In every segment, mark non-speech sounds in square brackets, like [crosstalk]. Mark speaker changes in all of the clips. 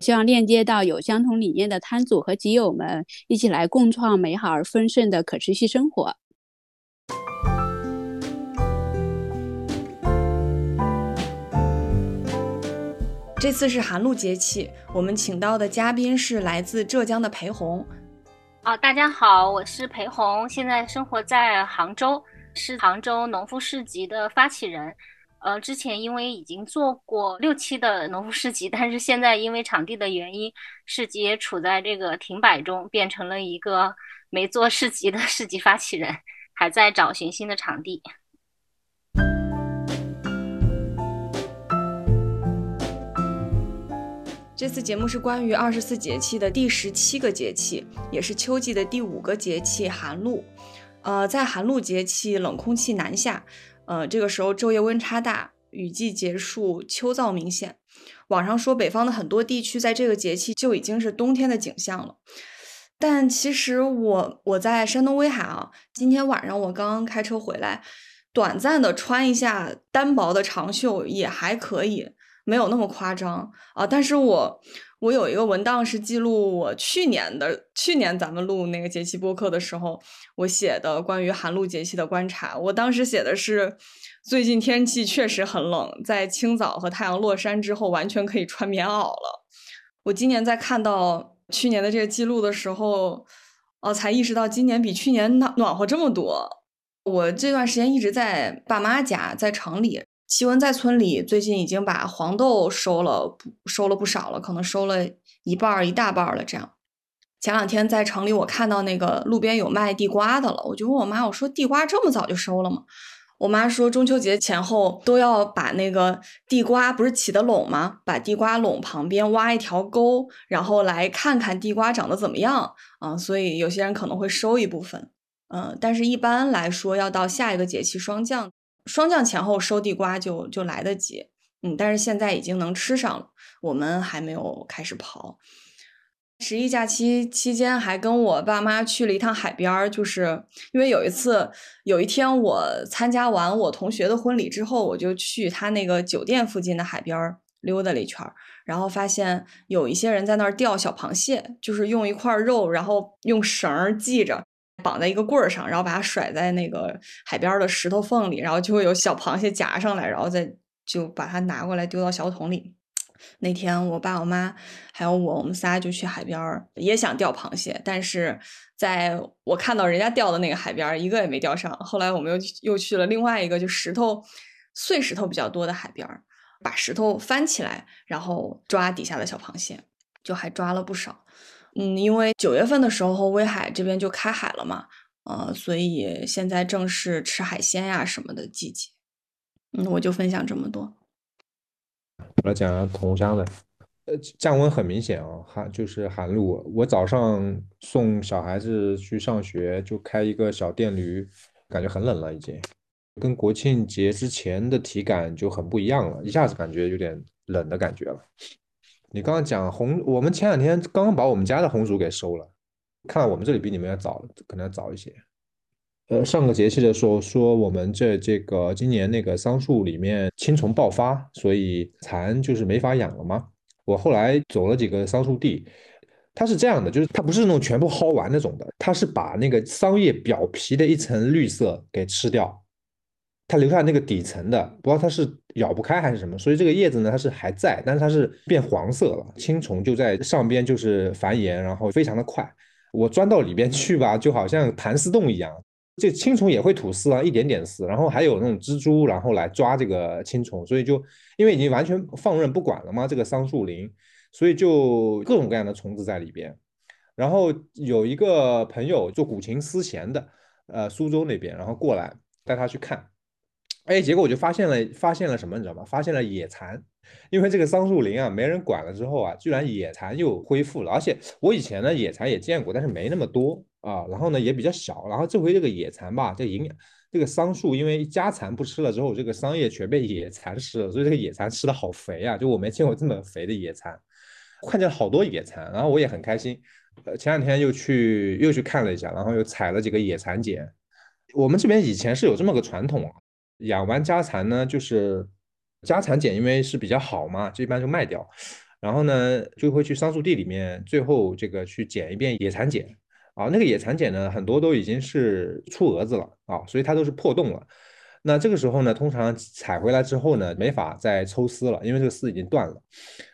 Speaker 1: 希望链接到有相同理念的摊主和集友们，一起来共创美好而丰盛的可持续生活。
Speaker 2: 这次是寒露节气，我们请到的嘉宾是来自浙江的裴红。
Speaker 3: 哦，大家好，我是裴红，现在生活在杭州，是杭州农夫市集的发起人。呃，之前因为已经做过六期的农夫市集，但是现在因为场地的原因，市集也处在这个停摆中，变成了一个没做市集的市集发起人，还在找寻新的场地。
Speaker 2: 这次节目是关于二十四节气的第十七个节气，也是秋季的第五个节气——寒露。呃，在寒露节气，冷空气南下。呃，这个时候昼夜温差大，雨季结束，秋燥明显。网上说北方的很多地区在这个节气就已经是冬天的景象了。但其实我我在山东威海啊，今天晚上我刚刚开车回来，短暂的穿一下单薄的长袖也还可以，没有那么夸张啊。但是我我有一个文档是记录我去年的，去年咱们录那个节气播客的时候。我写的关于寒露节气的观察，我当时写的是，最近天气确实很冷，在清早和太阳落山之后，完全可以穿棉袄了。我今年在看到去年的这个记录的时候，哦，才意识到今年比去年暖暖和这么多。我这段时间一直在爸妈家，在城里，奇文在村里，最近已经把黄豆收了，收了不少了，可能收了一半儿、一大半儿了这样。前两天在城里，我看到那个路边有卖地瓜的了，我就问我妈，我说地瓜这么早就收了吗？我妈说中秋节前后都要把那个地瓜不是起的垄吗？把地瓜垄旁边挖一条沟，然后来看看地瓜长得怎么样啊。所以有些人可能会收一部分，嗯，但是一般来说要到下一个节气霜降，霜降前后收地瓜就就来得及，嗯，但是现在已经能吃上了，我们还没有开始刨。十一假期期间，还跟我爸妈去了一趟海边儿，就是因为有一次，有一天我参加完我同学的婚礼之后，我就去他那个酒店附近的海边儿溜达了一圈儿，然后发现有一些人在那儿钓小螃蟹，就是用一块肉，然后用绳儿系着，绑在一个棍儿上，然后把它甩在那个海边的石头缝里，然后就会有小螃蟹夹上来，然后再就把它拿过来丢到小桶里。那天我爸我妈还有我，我们仨就去海边，也想钓螃蟹，但是在我看到人家钓的那个海边，一个也没钓上。后来我们又又去了另外一个就石头碎石头比较多的海边，把石头翻起来，然后抓底下的小螃蟹，就还抓了不少。嗯，因为九月份的时候威海这边就开海了嘛，呃，所以现在正是吃海鲜呀什么的季节。嗯，我就分享这么多。
Speaker 4: 我来讲同乡的，呃，降温很明显啊，寒就是寒露。我早上送小孩子去上学，就开一个小电驴，感觉很冷了已经，跟国庆节之前的体感就很不一样了，一下子感觉有点冷的感觉了。你刚刚讲红，我们前两天刚刚把我们家的红薯给收了，看我们这里比你们要早，可能要早一些。呃，上个节气的时候说我们这这个今年那个桑树里面青虫爆发，所以蚕就是没法养了吗？我后来走了几个桑树地，它是这样的，就是它不是那种全部薅完那种的，它是把那个桑叶表皮的一层绿色给吃掉，它留下那个底层的，不知道它是咬不开还是什么，所以这个叶子呢它是还在，但是它是变黄色了，青虫就在上边就是繁衍，然后非常的快，我钻到里边去吧，就好像盘丝洞一样。这青虫也会吐丝啊，一点点丝，然后还有那种蜘蛛，然后来抓这个青虫，所以就因为已经完全放任不管了嘛，这个桑树林，所以就各种各样的虫子在里边。然后有一个朋友做古琴丝弦的，呃，苏州那边，然后过来带他去看，哎，结果我就发现了，发现了什么，你知道吗？发现了野蚕，因为这个桑树林啊，没人管了之后啊，居然野蚕又恢复了，而且我以前呢野蚕也见过，但是没那么多啊，然后呢也比较小，然后这回这个野蚕吧，这营养，这个桑树因为家蚕不吃了之后，这个桑叶全被野蚕吃了，所以这个野蚕吃的好肥啊，就我没见过这么肥的野蚕，看见了好多野蚕，然后我也很开心。呃，前两天又去又去看了一下，然后又采了几个野蚕茧。我们这边以前是有这么个传统啊，养完家蚕呢，就是家蚕茧，因为是比较好嘛，就一般就卖掉。然后呢，就会去桑树地里面，最后这个去捡一遍野蚕茧。啊，那个野蚕茧呢，很多都已经是出蛾子了啊，所以它都是破洞了。那这个时候呢，通常采回来之后呢，没法再抽丝了，因为这个丝已经断了。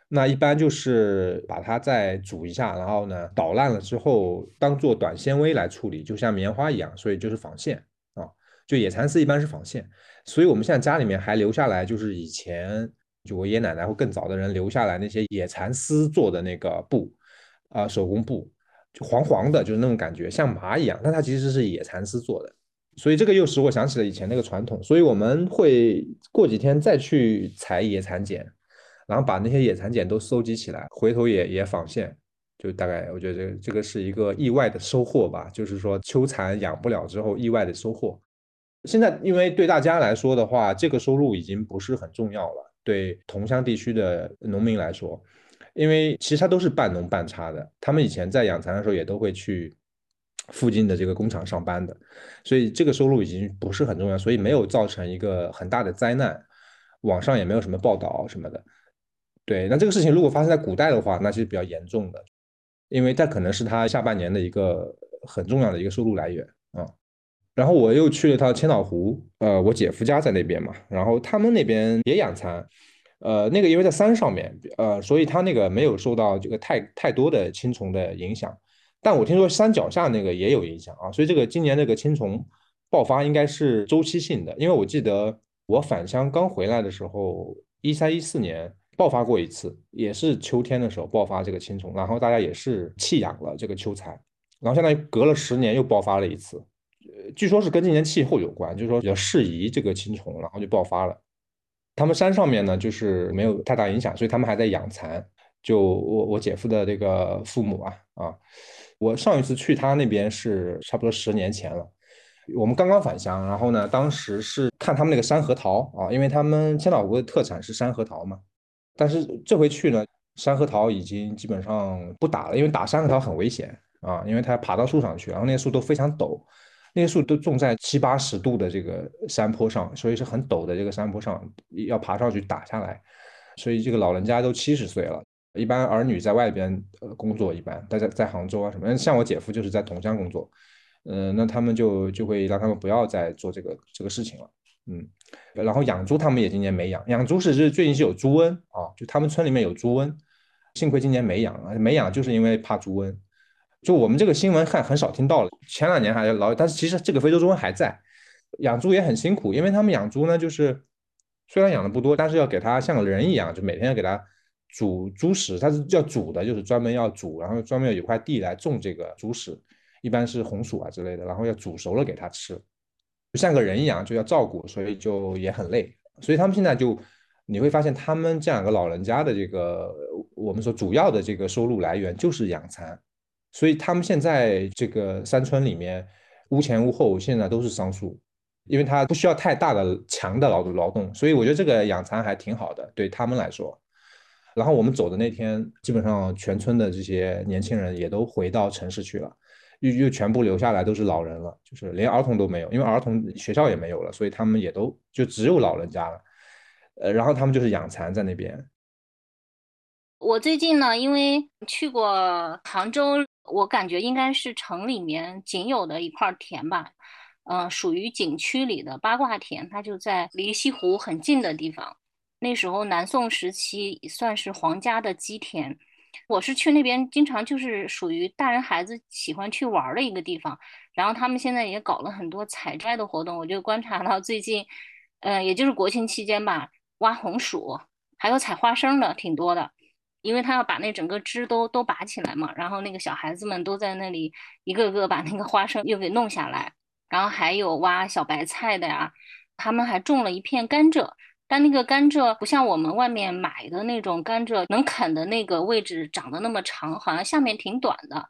Speaker 4: 那一般就是把它再煮一下，然后呢捣烂了之后，当做短纤维来处理，就像棉花一样，所以就是纺线啊。就野蚕丝一般是纺线，所以我们现在家里面还留下来，就是以前就我爷爷奶奶或更早的人留下来那些野蚕丝做的那个布啊，手工布，就黄黄的，就是那种感觉像麻一样，但它其实是野蚕丝做的，所以这个又使我想起了以前那个传统，所以我们会过几天再去采野蚕茧。然后把那些野蚕茧都收集起来，回头也也纺线，就大概我觉得这个这个是一个意外的收获吧，就是说秋蚕养不了之后意外的收获。现在因为对大家来说的话，这个收入已经不是很重要了，对同乡地区的农民来说，因为其实他都是半农半差的，他们以前在养蚕的时候也都会去附近的这个工厂上班的，所以这个收入已经不是很重要，所以没有造成一个很大的灾难，网上也没有什么报道什么的。对，那这个事情如果发生在古代的话，那是比较严重的，因为它可能是他下半年的一个很重要的一个收入来源。然后我又去了趟千岛湖，呃，我姐夫家在那边嘛，然后他们那边也养蚕，呃，那个因为在山上面，呃，所以他那个没有受到这个太太多的青虫的影响。但我听说山脚下那个也有影响啊，所以这个今年那个青虫爆发应该是周期性的，因为我记得我返乡刚回来的时候，一三一四年。爆发过一次，也是秋天的时候爆发这个青虫，然后大家也是弃养了这个秋蚕，然后相当于隔了十年又爆发了一次，据说是跟今年气候有关，就是说比较适宜这个青虫，然后就爆发了。他们山上面呢就是没有太大影响，所以他们还在养蚕。就我我姐夫的这个父母啊啊，我上一次去他那边是差不多十年前了，我们刚刚返乡，然后呢当时是看他们那个山核桃啊，因为他们千岛湖的特产是山核桃嘛。但是这回去呢，山核桃已经基本上不打了，因为打山核桃很危险啊，因为它爬到树上去，然后那些树都非常陡，那些树都种在七八十度的这个山坡上，所以是很陡的这个山坡上，要爬上去打下来，所以这个老人家都七十岁了，一般儿女在外边呃工作，一般在在在杭州啊什么，像我姐夫就是在桐乡工作，嗯，那他们就就会让他们不要再做这个这个事情了。嗯，然后养猪他们也今年没养，养猪是是最近是有猪瘟啊，就他们村里面有猪瘟，幸亏今年没养啊，没养就是因为怕猪瘟。就我们这个新闻看很少听到了，前两年还老，但是其实这个非洲猪瘟还在。养猪也很辛苦，因为他们养猪呢，就是虽然养的不多，但是要给它像个人一样，就每天要给它煮猪食，它是要煮的，就是专门要煮，然后专门有块地来种这个猪食，一般是红薯啊之类的，然后要煮熟了给它吃。就像个人一样就要照顾，所以就也很累。所以他们现在就你会发现，他们这两个老人家的这个我们说主要的这个收入来源就是养蚕。所以他们现在这个山村里面屋前屋后现在都是桑树，因为它不需要太大的强的劳劳动，所以我觉得这个养蚕还挺好的，对他们来说。然后我们走的那天，基本上全村的这些年轻人也都回到城市去了。又又全部留下来都是老人了，就是连儿童都没有，因为儿童学校也没有了，所以他们也都就只有老人家了。呃，然后他们就是养蚕在那边。
Speaker 3: 我最近呢，因为去过杭州，我感觉应该是城里面仅有的一块田吧，嗯，属于景区里的八卦田，它就在离西湖很近的地方。那时候南宋时期算是皇家的基田。我是去那边经常就是属于大人孩子喜欢去玩的一个地方，然后他们现在也搞了很多采摘的活动，我就观察到最近，呃，也就是国庆期间吧，挖红薯，还有采花生的挺多的，因为他要把那整个枝都都拔起来嘛，然后那个小孩子们都在那里一个个把那个花生又给弄下来，然后还有挖小白菜的呀，他们还种了一片甘蔗。但那个甘蔗不像我们外面买的那种甘蔗，能啃的那个位置长得那么长，好像下面挺短的。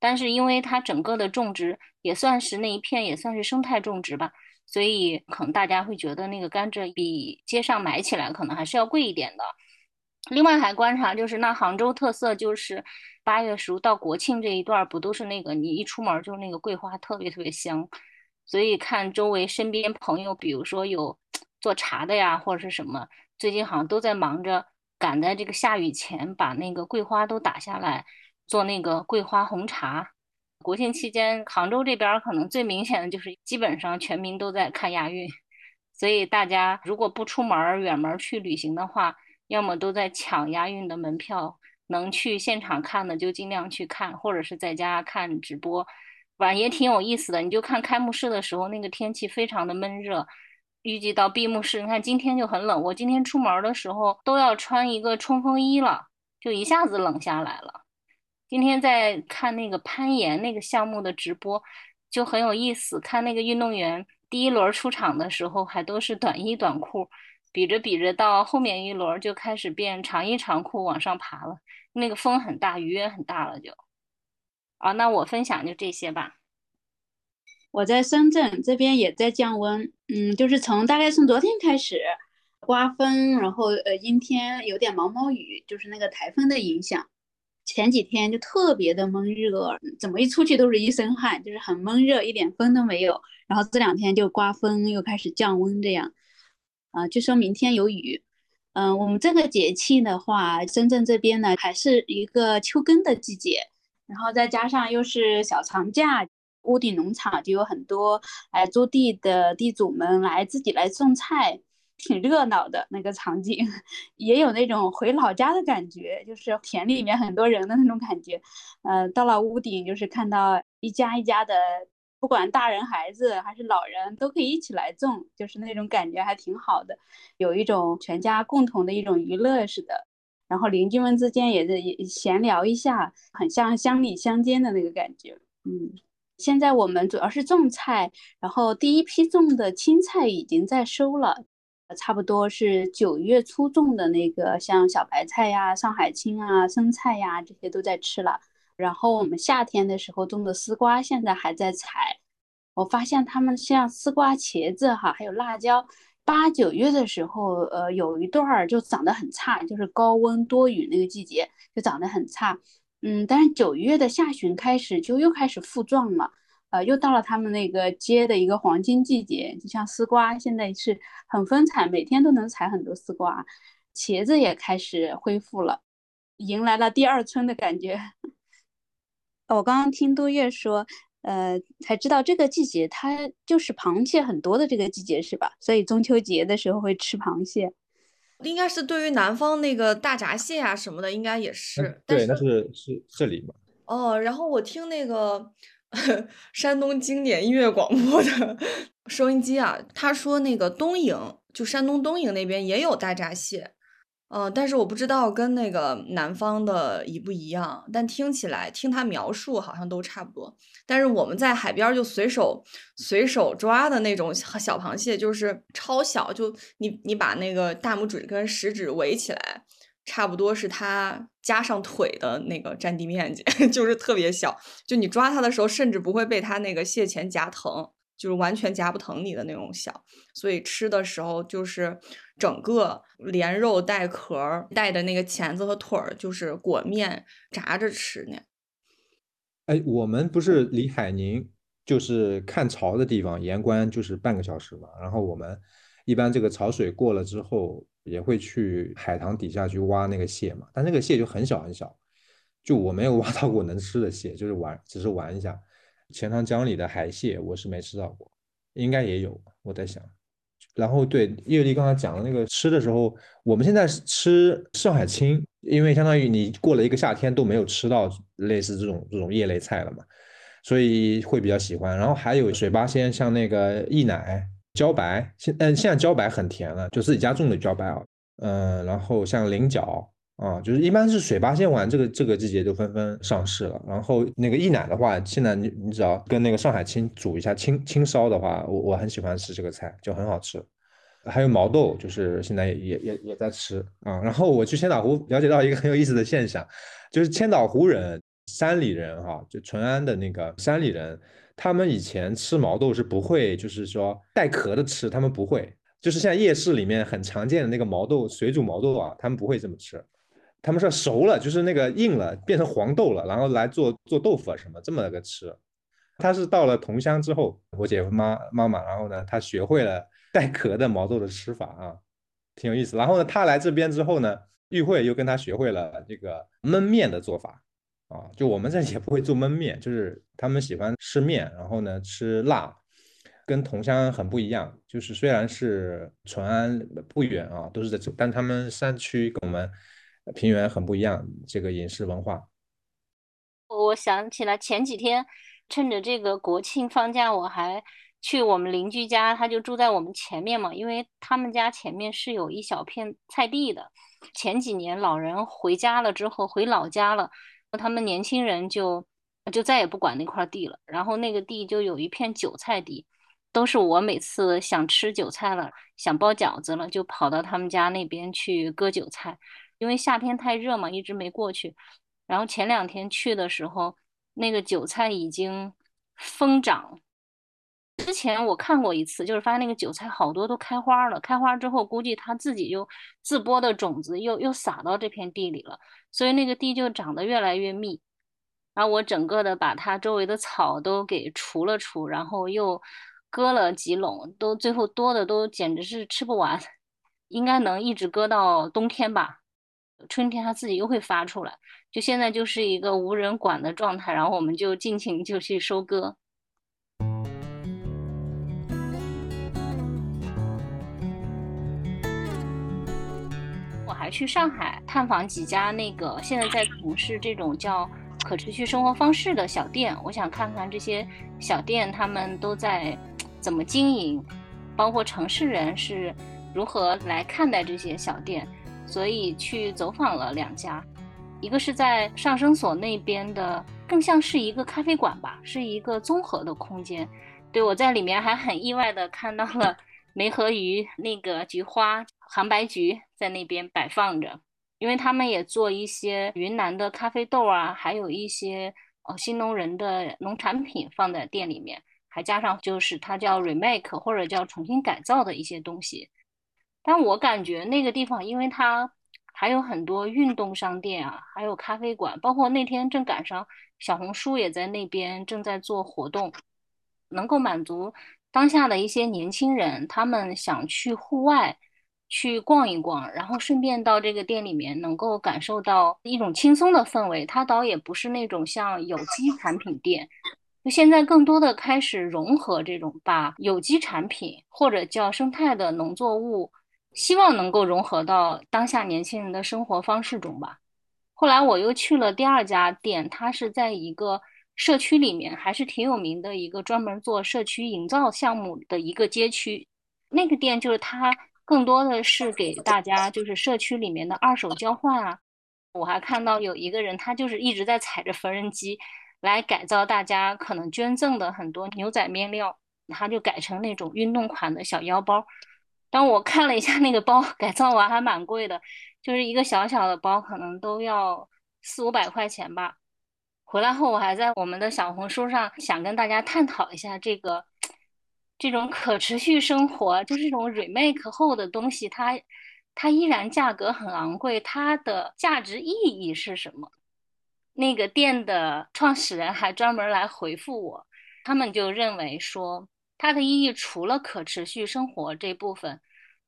Speaker 3: 但是因为它整个的种植也算是那一片也算是生态种植吧，所以可能大家会觉得那个甘蔗比街上买起来可能还是要贵一点的。另外还观察就是那杭州特色就是八月十五到国庆这一段不都是那个你一出门就那个桂花特别特别香，所以看周围身边朋友，比如说有。做茶的呀，或者是什么，最近好像都在忙着赶在这个下雨前把那个桂花都打下来，做那个桂花红茶。国庆期间，杭州这边可能最明显的就是基本上全民都在看亚运，所以大家如果不出门远门去旅行的话，要么都在抢押运的门票，能去现场看的就尽量去看，或者是在家看直播，反正也挺有意思的。你就看开幕式的时候，那个天气非常的闷热。预计到闭幕式，你看今天就很冷。我今天出门的时候都要穿一个冲锋衣了，就一下子冷下来了。今天在看那个攀岩那个项目的直播，就很有意思。看那个运动员第一轮出场的时候还都是短衣短裤，比着比着到后面一轮就开始变长衣长裤往上爬了。那个风很大，雨也很大了就。啊，那我分享就这些吧。
Speaker 1: 我在深圳这边也在降温，嗯，就是从大概从昨天开始刮风，然后呃阴天，有点毛毛雨，就是那个台风的影响。前几天就特别的闷热，怎么一出去都是一身汗，就是很闷热，一点风都没有。然后这两天就刮风，又开始降温，这样，啊，就说明天有雨。嗯，我们这个节气的话，深圳这边呢还是一个秋耕的季节，然后再加上又是小长假。屋顶农场就有很多来租地的地主们来自己来种菜，挺热闹的那个场景，[laughs] 也有那种回老家的感觉，就是田里面很多人的那种感觉。呃，到了屋顶就是看到一家一家的，不管大人孩子还是老人都可以一起来种，就是那种感觉还挺好的，有一种全家共同的一种娱乐似的。然后邻居们之间也是也闲聊一下，很像乡里乡间的那个感觉，嗯。现在我们主要是种菜，然后第一批种的青菜已经在收了，差不多是九月初种的那个，像小白菜呀、上海青啊、生菜呀这些都在吃了。然后我们夏天的时候种的丝瓜现在还在采，我发现他们像丝瓜、茄子哈，还有辣椒，八九月的时候，呃，有一段儿就长得很差，就是高温多雨那个季节就长得很差。嗯，但是九月的下旬开始就又开始复壮了，呃，又到了他们那个接的一个黄金季节。就像丝瓜现在是很丰产，每天都能采很多丝瓜，茄子也开始恢复了，迎来了第二春的感觉。我刚刚听杜月说，呃，才知道这个季节它就是螃蟹很多的这个季节是吧？所以中秋节的时候会吃螃蟹。
Speaker 2: 应该是对于南方那个大闸蟹啊什么的，应该也是。
Speaker 4: 对，那是是这里嘛。
Speaker 2: 哦，然后我听那个 [laughs] 山东经典音乐广播的收音机啊，他说那个东营，就山东东营那边也有大闸蟹。嗯，但是我不知道跟那个南方的一不一样，但听起来听他描述好像都差不多。但是我们在海边就随手随手抓的那种小螃蟹，就是超小，就你你把那个大拇指跟食指围起来，差不多是它加上腿的那个占地面积，[laughs] 就是特别小。就你抓它的时候，甚至不会被它那个蟹钳夹疼。就是完全夹不疼你的那种小，所以吃的时候就是整个连肉带壳带的那个钳子和腿儿，就是裹面炸着吃呢。
Speaker 4: 哎，我们不是离海宁就是看潮的地方，盐关就是半个小时嘛。然后我们一般这个潮水过了之后，也会去海塘底下去挖那个蟹嘛。但那个蟹就很小很小，就我没有 [laughs] 挖到过能吃的蟹，就是玩，只是玩一下。钱塘江里的海蟹我是没吃到过，应该也有，我在想。然后对叶丽刚才讲的那个吃的时候，我们现在吃上海青，因为相当于你过了一个夏天都没有吃到类似这种这种叶类菜了嘛，所以会比较喜欢。然后还有水八仙，像那个薏奶、茭白，现嗯现在茭白很甜了，就自己家种的茭白啊，嗯，然后像菱角啊，就是一般是水八仙丸这个这个季节就纷纷上市了。然后那个薏奶的话，现在你你只要跟那个上海青煮一下青青烧的话，我我很喜欢吃这个菜，就很好吃。还有毛豆，就是现在也也也在吃啊。然后我去千岛湖了解到一个很有意思的现象，就是千岛湖人、山里人哈，就淳安的那个山里人，他们以前吃毛豆是不会，就是说带壳的吃，他们不会。就是像夜市里面很常见的那个毛豆水煮毛豆啊，他们不会这么吃，他们说熟了，就是那个硬了，变成黄豆了，然后来做做豆腐啊什么这么个吃。他是到了桐乡之后，我姐夫妈妈妈，然后呢，他学会了。带壳的毛豆的吃法啊，挺有意思。然后呢，他来这边之后呢，玉慧又跟他学会了这个焖面的做法啊。就我们这也不会做焖面，就是他们喜欢吃面，然后呢吃辣，跟桐乡很不一样。就是虽然是淳安不远啊，都是在这，但他们山区跟我们平原很不一样，这个饮食文化。
Speaker 3: 我想起来前几天趁着这个国庆放假，我还。去我们邻居家，他就住在我们前面嘛，因为他们家前面是有一小片菜地的。前几年老人回家了之后，回老家了，他们年轻人就就再也不管那块地了。然后那个地就有一片韭菜地，都是我每次想吃韭菜了，想包饺子了，就跑到他们家那边去割韭菜。因为夏天太热嘛，一直没过去。然后前两天去的时候，那个韭菜已经疯长。之前我看过一次，就是发现那个韭菜好多都开花了。开花之后，估计它自己就自播的种子又又撒到这片地里了，所以那个地就长得越来越密。然后我整个的把它周围的草都给除了除，然后又割了几垄，都最后多的都简直是吃不完，应该能一直割到冬天吧。春天它自己又会发出来，就现在就是一个无人管的状态，然后我们就尽情就去收割。我还去上海探访几家那个现在在从事这种叫可持续生活方式的小店，我想看看这些小店他们都在怎么经营，包括城市人是如何来看待这些小店，所以去走访了两家，一个是在上升所那边的，更像是一个咖啡馆吧，是一个综合的空间。对我在里面还很意外的看到了梅和鱼那个菊花。杭白菊在那边摆放着，因为他们也做一些云南的咖啡豆啊，还有一些哦新农人的农产品放在店里面，还加上就是它叫 remake 或者叫重新改造的一些东西。但我感觉那个地方，因为它还有很多运动商店啊，还有咖啡馆，包括那天正赶上小红书也在那边正在做活动，能够满足当下的一些年轻人，他们想去户外。去逛一逛，然后顺便到这个店里面，能够感受到一种轻松的氛围。它倒也不是那种像有机产品店，就现在更多的开始融合这种把有机产品或者叫生态的农作物，希望能够融合到当下年轻人的生活方式中吧。后来我又去了第二家店，它是在一个社区里面，还是挺有名的一个专门做社区营造项目的一个街区。那个店就是它。更多的是给大家，就是社区里面的二手交换啊。我还看到有一个人，他就是一直在踩着缝纫机来改造大家可能捐赠的很多牛仔面料，他就改成那种运动款的小腰包。当我看了一下那个包，[laughs] 改造完还蛮贵的，就是一个小小的包可能都要四五百块钱吧。回来后，我还在我们的小红书上想跟大家探讨一下这个。这种可持续生活就是这种 remake 后的东西，它它依然价格很昂贵，它的价值意义是什么？那个店的创始人还专门来回复我，他们就认为说，它的意义除了可持续生活这部分，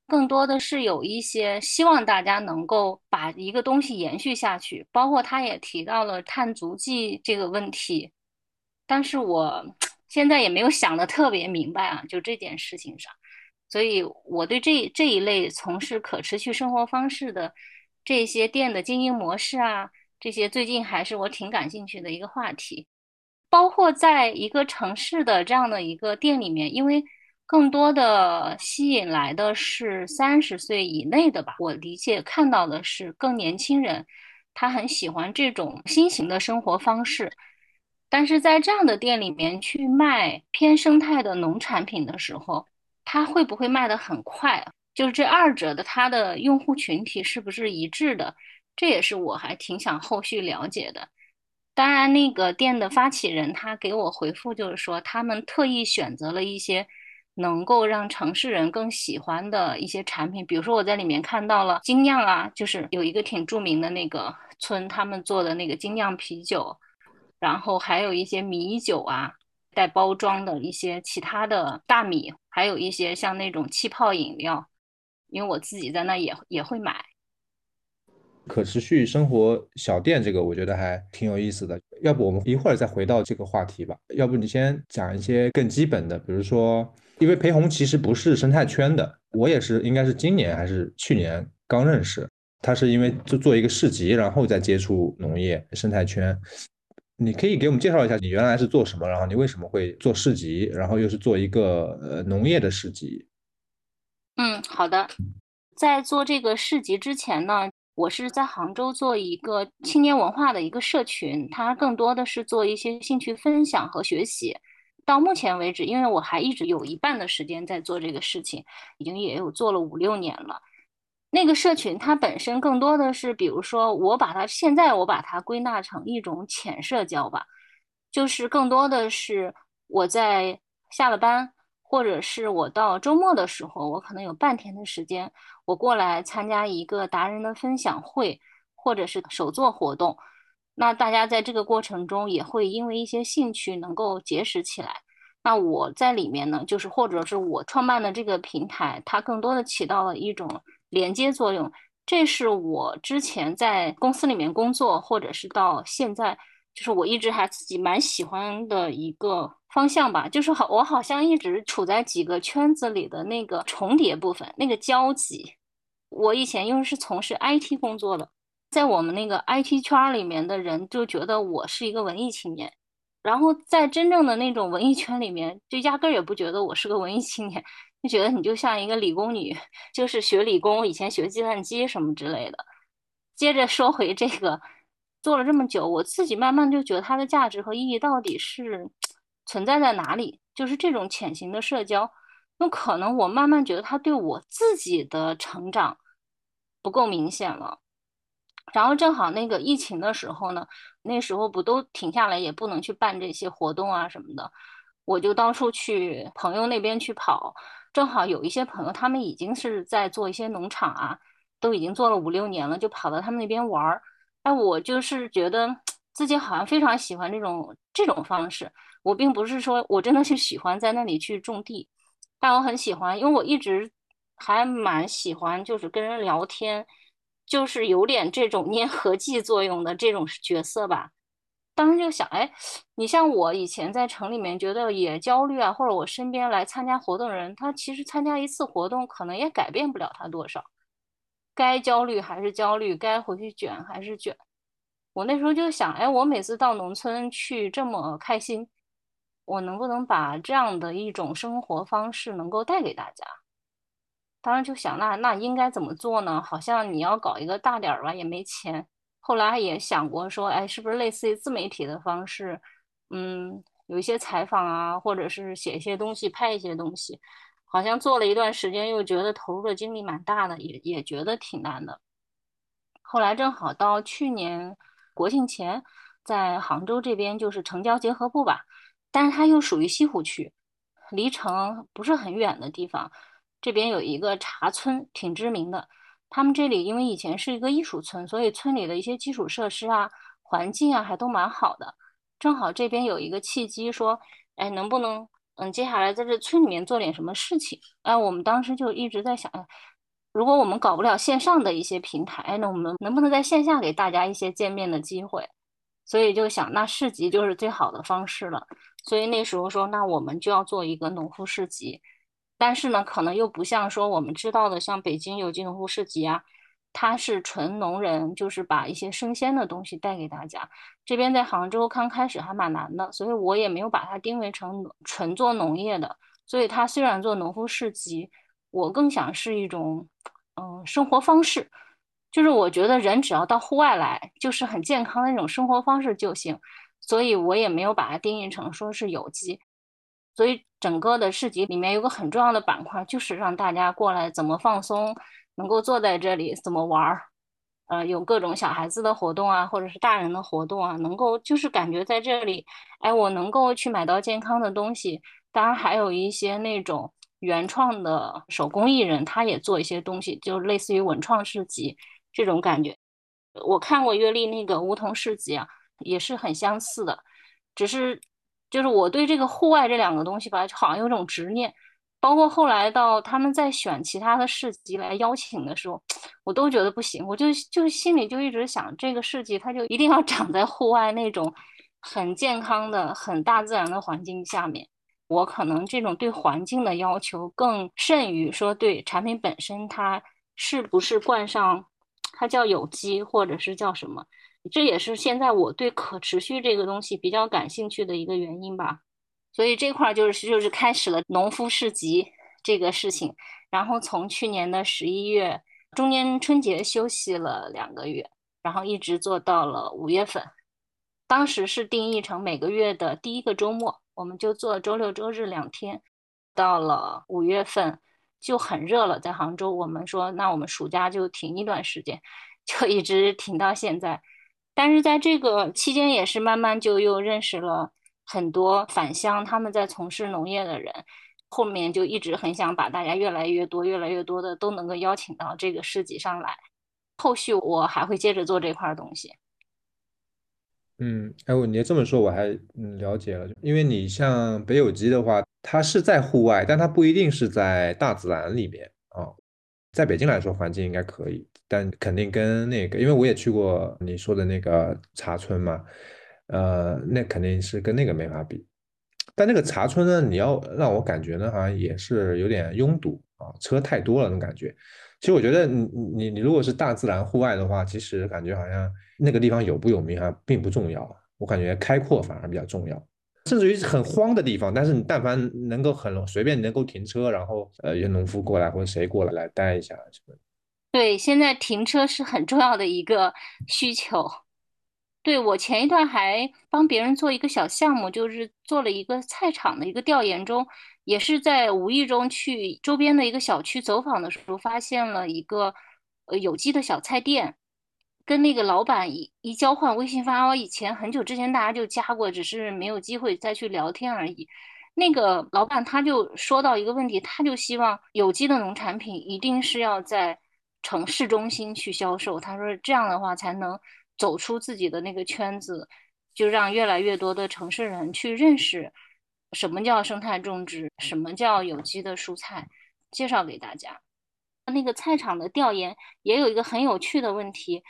Speaker 3: 更多的是有一些希望大家能够把一个东西延续下去，包括他也提到了碳足迹这个问题，但是我。[tsk] 现在也没有想的特别明白啊，就这件事情上，所以我对这这一类从事可持续生活方式的这些店的经营模式啊，这些最近还是我挺感兴趣的一个话题。包括在一个城市的这样的一个店里面，因为更多的吸引来的是三十岁以内的吧，我理解看到的是更年轻人，他很喜欢这种新型的生活方式。但是在这样的店里面去卖偏生态的农产品的时候，它会不会卖得很快？就是这二者的它的用户群体是不是一致的？这也是我还挺想后续了解的。当然，那个店的发起人他给我回复就是说，他们特意选择了一些能够让城市人更喜欢的一些产品，比如说我在里面看到了精酿啊，就是有一个挺著名的那个村他们做的那个精酿啤酒。然后还有一些米酒啊，带包装的一些其他的大米，还有一些像那种气泡饮料，因为我自己在那也也会买。
Speaker 4: 可持续生活小店这个我觉得还挺有意思的，要不我们一会儿再回到这个话题吧？要不你先讲一些更基本的，比如说，因为裴红其实不是生态圈的，我也是应该是今年还是去年刚认识他，是因为就做一个市集，然后再接触农业生态圈。你可以给我们介绍一下你原来是做什么，然后你为什么会做市集，然后又是做一个呃农业的市集？
Speaker 3: 嗯，好的。在做这个市集之前呢，我是在杭州做一个青年文化的一个社群，它更多的是做一些兴趣分享和学习。到目前为止，因为我还一直有一半的时间在做这个事情，已经也有做了五六年了。那个社群它本身更多的是，比如说我把它现在我把它归纳成一种浅社交吧，就是更多的是我在下了班，或者是我到周末的时候，我可能有半天的时间，我过来参加一个达人的分享会，或者是手作活动。那大家在这个过程中也会因为一些兴趣能够结识起来。那我在里面呢，就是或者是我创办的这个平台，它更多的起到了一种。连接作用，这是我之前在公司里面工作，或者是到现在，就是我一直还自己蛮喜欢的一个方向吧。就是好，我好像一直处在几个圈子里的那个重叠部分，那个交集。我以前因为是从事 IT 工作的，在我们那个 IT 圈里面的人就觉得我是一个文艺青年，然后在真正的那种文艺圈里面，就压根儿也不觉得我是个文艺青年。就觉得你就像一个理工女，就是学理工，以前学计算机什么之类的。接着说回这个，做了这么久，我自己慢慢就觉得它的价值和意义到底是存在在哪里？就是这种潜行的社交，那可能我慢慢觉得它对我自己的成长不够明显了。然后正好那个疫情的时候呢，那时候不都停下来，也不能去办这些活动啊什么的，我就到处去朋友那边去跑。正好有一些朋友，他们已经是在做一些农场啊，都已经做了五六年了，就跑到他们那边玩儿。哎，我就是觉得自己好像非常喜欢这种这种方式。我并不是说我真的是喜欢在那里去种地，但我很喜欢，因为我一直还蛮喜欢，就是跟人聊天，就是有点这种粘合剂作用的这种角色吧。当时就想，哎，你像我以前在城里面觉得也焦虑啊，或者我身边来参加活动的人，他其实参加一次活动可能也改变不了他多少，该焦虑还是焦虑，该回去卷还是卷。我那时候就想，哎，我每次到农村去这么开心，我能不能把这样的一种生活方式能够带给大家？当时就想，那那应该怎么做呢？好像你要搞一个大点儿吧，也没钱。后来也想过说，哎，是不是类似于自媒体的方式？嗯，有一些采访啊，或者是写一些东西，拍一些东西。好像做了一段时间，又觉得投入的精力蛮大的，也也觉得挺难的。后来正好到去年国庆前，在杭州这边就是城郊结合部吧，但是它又属于西湖区，离城不是很远的地方。这边有一个茶村，挺知名的。他们这里因为以前是一个艺术村，所以村里的一些基础设施啊、环境啊还都蛮好的。正好这边有一个契机，说，哎，能不能，嗯，接下来在这村里面做点什么事情？哎，我们当时就一直在想，如果我们搞不了线上的一些平台，那我们能不能在线下给大家一些见面的机会？所以就想，那市集就是最好的方式了。所以那时候说，那我们就要做一个农夫市集。但是呢，可能又不像说我们知道的，像北京有机农夫市集啊，他是纯农人，就是把一些生鲜的东西带给大家。这边在杭州刚开始还蛮难的，所以我也没有把它定位成纯做农业的。所以它虽然做农夫市集，我更想是一种嗯生活方式，就是我觉得人只要到户外来，就是很健康的那种生活方式就行。所以我也没有把它定义成说是有机。所以整个的市集里面有个很重要的板块，就是让大家过来怎么放松，能够坐在这里怎么玩儿，呃，有各种小孩子的活动啊，或者是大人的活动啊，能够就是感觉在这里，哎，我能够去买到健康的东西。当然还有一些那种原创的手工艺人，他也做一些东西，就类似于文创市集这种感觉。我看过月丽那个梧桐市集啊，也是很相似的，只是。就是我对这个户外这两个东西吧，好像有种执念。包括后来到他们在选其他的市集来邀请的时候，我都觉得不行。我就就心里就一直想，这个市集它就一定要 [laughs] 长在户外那种很健康的、很大自然的环境下面。我可能这种对环境的要求更甚于说对产品本身它是不是冠上它叫有机或者是叫什么。这也是现在我对可持续这个东西比较感兴趣的一个原因吧，所以这块就是就是开始了农夫市集这个事情，然后从去年的十一月中间春节休息了两个月，然后一直做到了五月份，当时是定义成每个月的第一个周末，我们就做周六周日两天，到了五月份就很热了，在杭州，我们说那我们暑假就停一段时间，就一直停到现在。但是在这个期间，也是慢慢就又认识了很多返乡他们在从事农业的人，后面就一直很想把大家越来越多、越来越多的都能够邀请到这个市集上来。后续我还会接着做这块东西。
Speaker 4: 嗯，哎，我你这么说，我还嗯了解了，因为你像北有机的话，它是在户外，但它不一定是在大自然里面啊。在北京来说，环境应该可以。但肯定跟那个，因为我也去过你说的那个茶村嘛，呃，那肯定是跟那个没法比。但那个茶村呢，你要让我感觉呢，好像也是有点拥堵啊，车太多了那种感觉。其实我觉得，你你你如果是大自然户外的话，其实感觉好像那个地方有不有名啊，并不重要。我感觉开阔反而比较重要，甚至于很荒的地方，但是你但凡能够很随便能够停车，然后呃，有农夫过来或者谁过来来待一下什么。
Speaker 3: 对，现在停车是很重要的一个需求。对我前一段还帮别人做一个小项目，就是做了一个菜场的一个调研中，也是在无意中去周边的一个小区走访的时候，发现了一个呃有机的小菜店，跟那个老板一一交换微信发，我以前很久之前大家就加过，只是没有机会再去聊天而已。那个老板他就说到一个问题，他就希望有机的农产品一定是要在。城市中心去销售，他说这样的话才能走出自己的那个圈子，就让越来越多的城市人去认识什么叫生态种植，什么叫有机的蔬菜，介绍给大家。那个菜场的调研也有一个很有趣的问题，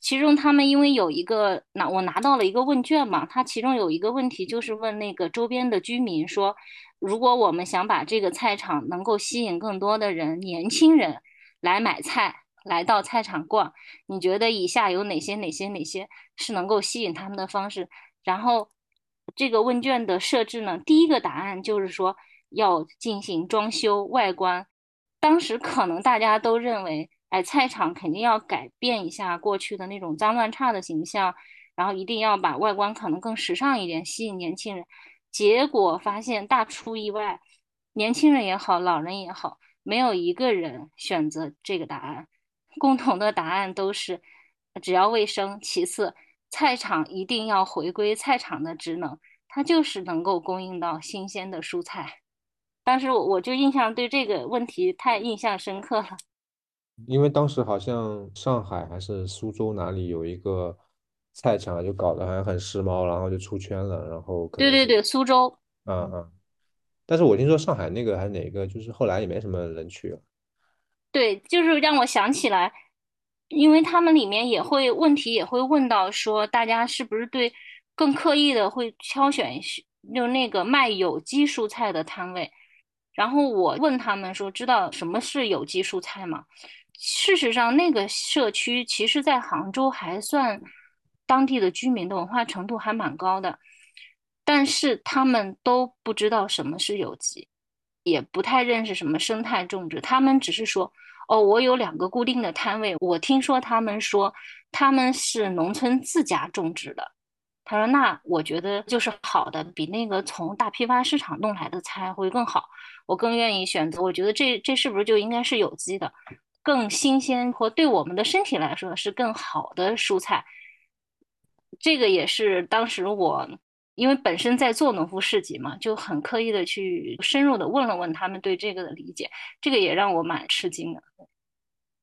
Speaker 3: 其中他们因为有一个拿我拿到了一个问卷嘛，他其中有一个问题就是问那个周边的居民说，如果我们想把这个菜场能够吸引更多的人，年轻人来买菜。来到菜场逛，你觉得以下有哪些哪些哪些是能够吸引他们的方式？然后这个问卷的设置呢？第一个答案就是说要进行装修外观。当时可能大家都认为，哎，菜场肯定要改变一下过去的那种脏乱差的形象，然后一定要把外观可能更时尚一点，吸引年轻人。结果发现大出意外，年轻人也好，老人也好，没有一个人选择这个答案。共同的答案都是，只要卫生，其次菜场一定要回归菜场的职能，它就是能够供应到新鲜的蔬菜。当时我我就印象对这个问题太印象深刻了，[laughs]
Speaker 4: 因为当时好像上海还是苏州哪里有一个菜场，就搞得好像很时髦，然后就出圈了，然后
Speaker 3: 对对对，苏州，
Speaker 4: 嗯嗯，但是我听说上海那个还是哪个，就是后来也没什么人去了。
Speaker 3: 对，就是让我想起来，因为他们里面也会问题也会问到说，大家是不是对更刻意的会挑选就那个卖有机蔬菜的摊位？然后我问他们说，知道什么是有机蔬菜吗？事实上，那个社区其实，在杭州还算当地的居民的文化程度还蛮高的，但是他们都不知道什么是有机，也不太认识什么生态种植。他们只是说：“哦，我有两个固定的摊位，我听说他们说他们是农村自家种植的。”他说：“那我觉得就是好的，比那个从大批发市场弄来的菜会更好，我更愿意选择。我觉得这这是不是就应该是有机的？”更新鲜或对我们的身体来说是更好的蔬菜，这个也是当时我因为本身在做农夫市集嘛，就很刻意的去深入的问了问他们对这个的理解，这个也让我蛮吃惊的。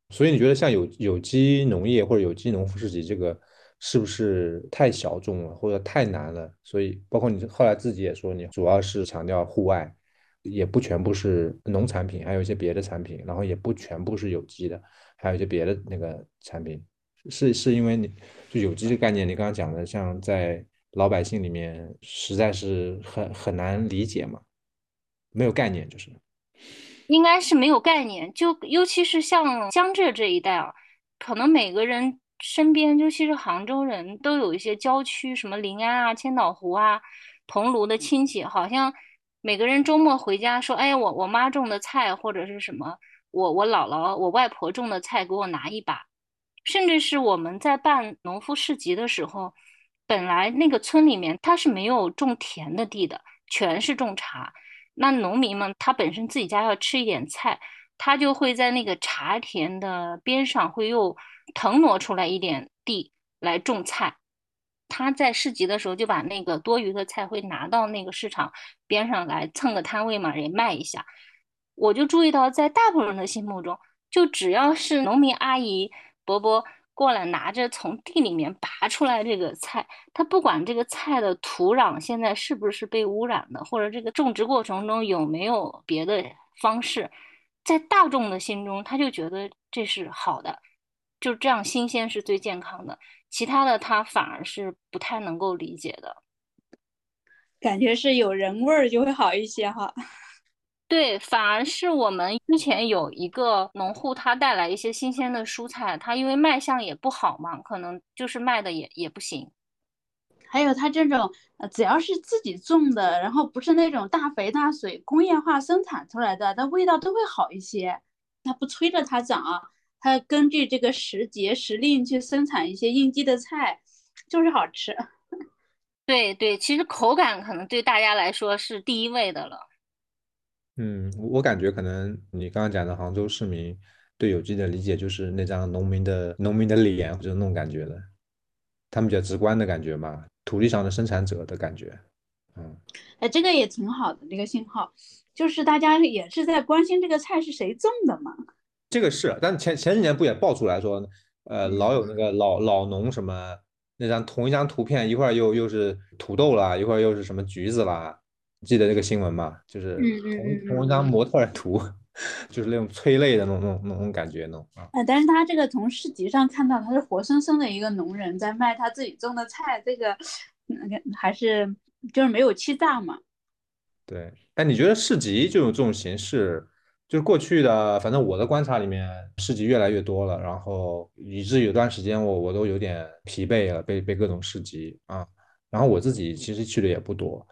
Speaker 4: 所以你觉得像有有机农业或者有机农夫市集这个是不是太小众了或者太难了？所以包括你后来自己也说，你主要是强调户外。也不全部是农产品，还有一些别的产品，然后也不全部是有机的，还有一些别的那个产品，是是因为你就有机的概念，你刚刚讲的，像在老百姓里面实在是很很难理解嘛，没有概念就是，
Speaker 3: 应该是没有概念，就尤其是像江浙这一带啊，可能每个人身边，尤其是杭州人都有一些郊区，什么临安啊、千岛湖啊、桐庐的亲戚，好像。每个人周末回家说：“哎，我我妈种的菜或者是什么，我我姥姥、我外婆种的菜，给我拿一把。”甚至是我们在办农夫市集的时候，本来那个村里面他是没有种田的地的，全是种茶。那农民们他本身自己家要吃一点菜，他就会在那个茶田的边上会又腾挪出来一点地来种菜。他在市集的时候就把那个多余的菜会拿到那个市场边上来蹭个摊位嘛，也卖一下。我就注意到，在大部分人的心目中，就只要是农民阿姨伯伯过来拿着从地里面拔出来这个菜，他不管这个菜的土壤现在是不是被污染的，或者这个种植过程中有没有别的方式，在大众的心中，他就觉得这是好的，就这样新鲜是最健康的。其他的他反而是不太能够理解的，
Speaker 1: 感觉是有人味儿就会好一些哈。
Speaker 3: 对，反而是我们之前有一个农户，他带来一些新鲜的蔬菜，他因为卖相也不好嘛，可能就是卖的也也不行。
Speaker 1: 还有他这种，呃，只要是自己种的，然后不是那种大肥大水工业化生产出来的，它味道都会好一些。它不催着它长。它根据这个时节时令去生产一些应季的菜，就是好吃。[laughs]
Speaker 3: 对对，其实口感可能对大家来说是第一位的了。
Speaker 4: 嗯，我感觉可能你刚刚讲的杭州市民对有机的理解就是那张农民的农民的脸，就是那种感觉的，他们比较直观的感觉嘛，土地上的生产者的感觉。嗯，
Speaker 1: 哎，这个也挺好的，这个信号就是大家也是在关心这个菜是谁种的嘛。
Speaker 4: 这个是，但前前几年不也爆出来说，呃，老有那个老老农什么那张同一张图片，一会儿又又是土豆啦，一会儿又是什么橘子啦，记得这个新闻吗？就是同同一张模特图，[laughs] 就是那种催泪的那种那种那种感觉那种。啊，
Speaker 1: 但是他这个从市集上看到他是活生生的一个农人在卖他自己种的菜，这个那个还是就是没有欺诈嘛。
Speaker 4: 对，哎，你觉得市集这种这种形式？就是过去的，反正我的观察里面，市集越来越多了，然后以至于有段时间我我都有点疲惫了，被被各种市集啊，然后我自己其实去的也不多，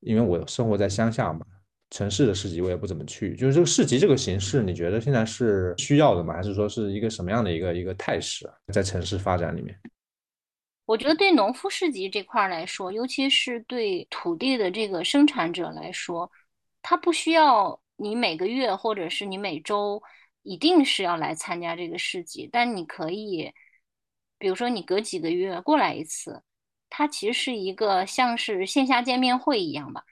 Speaker 4: 因为我生活在乡下嘛，城市的市集我也不怎么去。就是这个市集这个形式，你觉得现在是需要的吗？还是说是一个什么样的一个一个态势啊？在城市发展里面，
Speaker 3: 我觉得对农夫市集这块来说，尤其是对土地的这个生产者来说，他不需要。你每个月或者是你每周一定是要来参加这个市集，但你可以，比如说你隔几个月过来一次，它其实是一个像是线下见面会一样吧。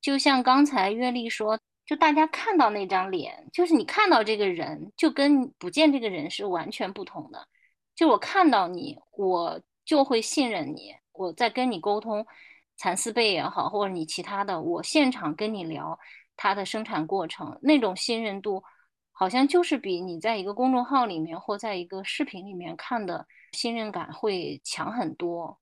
Speaker 3: 就像刚才月丽说，就大家看到那张脸，就是你看到这个人，就跟不见这个人是完全不同的。就我看到你，我就会信任你，我在跟你沟通蚕丝被也好，或者你其他的，我现场跟你聊。它的生产过程那种信任度，好像就是比你在一个公众号里面或在一个视频里面看的信任感会强很多。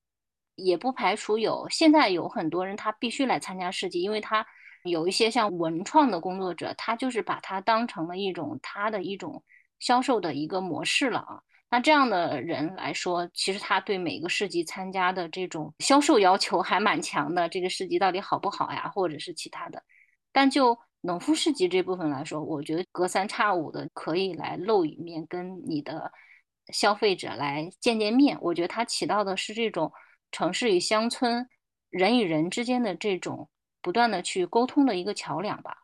Speaker 3: 也不排除有现在有很多人他必须来参加市集，因为他有一些像文创的工作者，他就是把它当成了一种他的一种销售的一个模式了啊。那这样的人来说，其实他对每个市集参加的这种销售要求还蛮强的。这个市集到底好不好呀，或者是其他的？但就农夫市集这部分来说，我觉得隔三差五的可以来露一面，跟你的消费者来见见面。我觉得它起到的是这种城市与乡村、人与人之间的这种不断的去沟通的一个桥梁吧。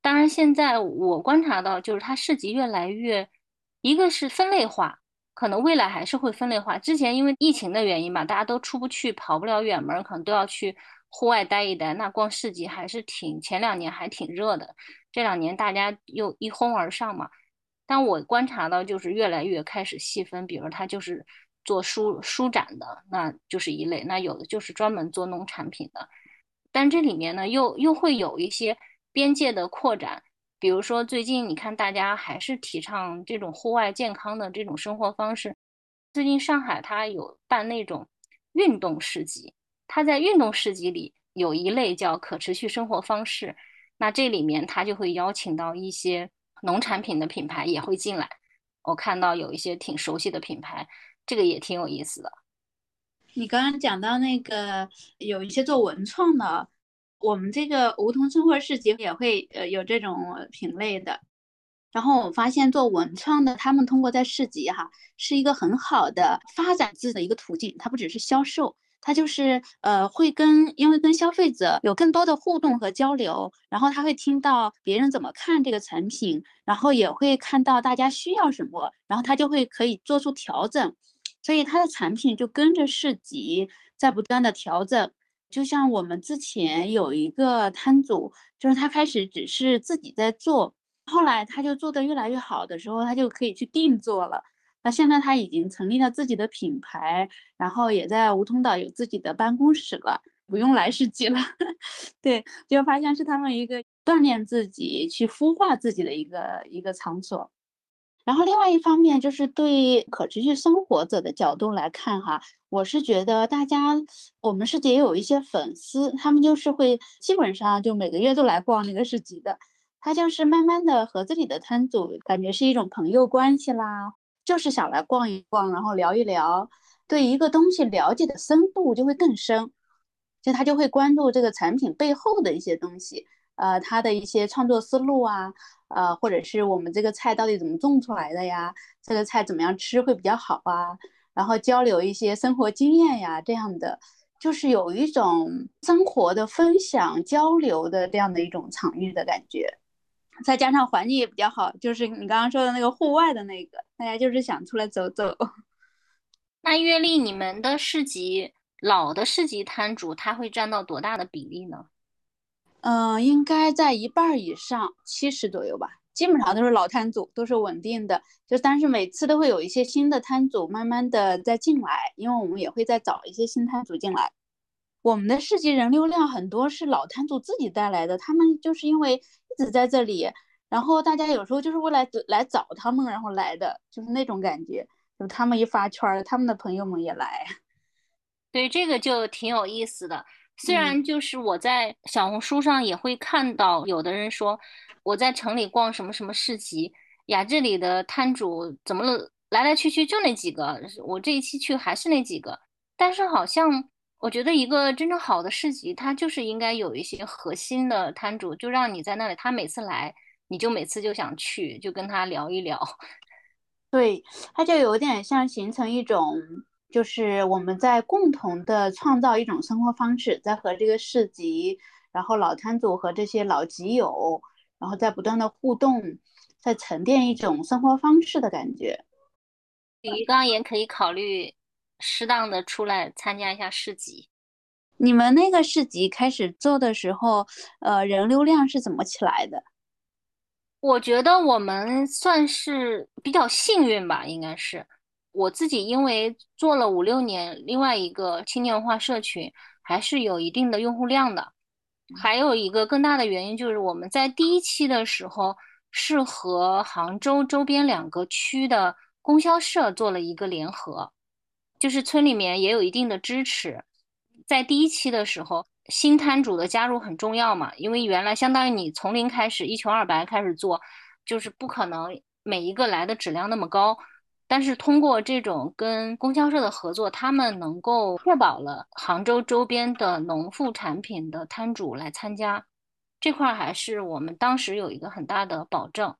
Speaker 3: 当然，现在我观察到，就是它市集越来越。一个是分类化，可能未来还是会分类化。之前因为疫情的原因嘛，大家都出不去，跑不了远门，可能都要去户外待一待。那逛市集还是挺，前两年还挺热的，这两年大家又一哄而上嘛。但我观察到，就是越来越开始细分，比如它就是做书书展的，那就是一类；那有的就是专门做农产品的。但这里面呢，又又会有一些边界的扩展。比如说，最近你看，大家还是提倡这种户外健康的这种生活方式。最近上海它有办那种运动市集，它在运动市集里有一类叫可持续生活方式。那这里面它就会邀请到一些农产品的品牌也会进来。我看到有一些挺熟悉的品牌，这个也挺有意思的。
Speaker 1: 你刚刚讲到那个有一些做文创的。我们这个梧桐生活市集也会呃有这种品类的，然后我发现做文创的，他们通过在市集哈是一个很好的发展自己的一个途径。它不只是销售，它就是呃会跟因为跟消费者有更多的互动和交流，然后他会听到别人怎么看这个产品，然后也会看到大家需要什么，然后他就会可以做出调整，所以他的产品就跟着市集在不断的调整。就像我们之前有一个摊主，就是他开始只是自己在做，后来他就做的越来越好的时候，他就可以去定做了。那现在他已经成立了自己的品牌，然后也在梧桐岛有自己的办公室了，不用来市集了。[laughs] 对，就发现是他们一个锻炼自己、去孵化自己的一个一个场所。然后另外一方面就是对可持续生活者的角度来看哈，我是觉得大家我们市集也有一些粉丝，他们就是会基本上就每个月都来逛那个市集的，他就是慢慢的和这里的摊主感觉是一种朋友关系啦，就是想来逛一逛，然后聊一聊，对一个东西了解的深度就会更深，就他就会关注这个产品背后的一些东西。呃，他的一些创作思路啊，呃，或者是我们这个菜到底怎么种出来的呀？这个菜怎么样吃会比较好啊？然后交流一些生活经验呀，这样的，就是有一种生活的分享交流的这样的一种场域的感觉。再加上环境也比较好，就是你刚刚说的那个户外的那个，大家就是想出来走走。[laughs]
Speaker 3: 那月历，你们的市集老的市集摊主他会占到多大的比例呢？
Speaker 1: 嗯，应该在一半以上，七十左右吧。基本上都是老摊主，都是稳定的。就但是每次都会有一些新的摊主慢慢的在进来，因为我们也会再找一些新摊主进来。我们的市集人流量很多是老摊主自己带来的，他们就是因为一直在这里，然后大家有时候就是为了来找他们然后来的，就是那种感觉。就他们一发圈，他们的朋友们也来。[laughs]
Speaker 3: 对，这个就挺有意思的。虽然就是我在小红书上也会看到有的人说我在城里逛什么什么市集呀，这里的摊主怎么了来来去去就那几个，我这一期去还是那几个。但是好像我觉得一个真正好的市集，它就是应该有一些核心的摊主，就让你在那里，他每次来你就每次就想去，就跟他聊一聊。[laughs]
Speaker 1: 对，他就有点像形成一种。就是我们在共同的创造一种生活方式，在和这个市集，然后老摊主和这些老集友，然后在不断的互动，在沉淀一种生活方式的感觉。
Speaker 3: 鱼缸也可以考虑适当的出来参加一下市集。
Speaker 1: 你们那个市集开始做的时候，呃，人流量是怎么起来的？
Speaker 3: 我觉得我们算是比较幸运吧，应该是。我自己因为做了五六年，另外一个青年文化社群还是有一定的用户量的。还有一个更大的原因就是我们在第一期的时候是和杭州周边两个区的供销社做了一个联合，就是村里面也有一定的支持。在第一期的时候，新摊主的加入很重要嘛，因为原来相当于你从零开始一穷二白开始做，就是不可能。每一个来的质量那么高。但是通过这种跟供销社的合作，他们能够确保了杭州周边的农副产品的摊主来参加，这块还是我们当时有一个很大的保证。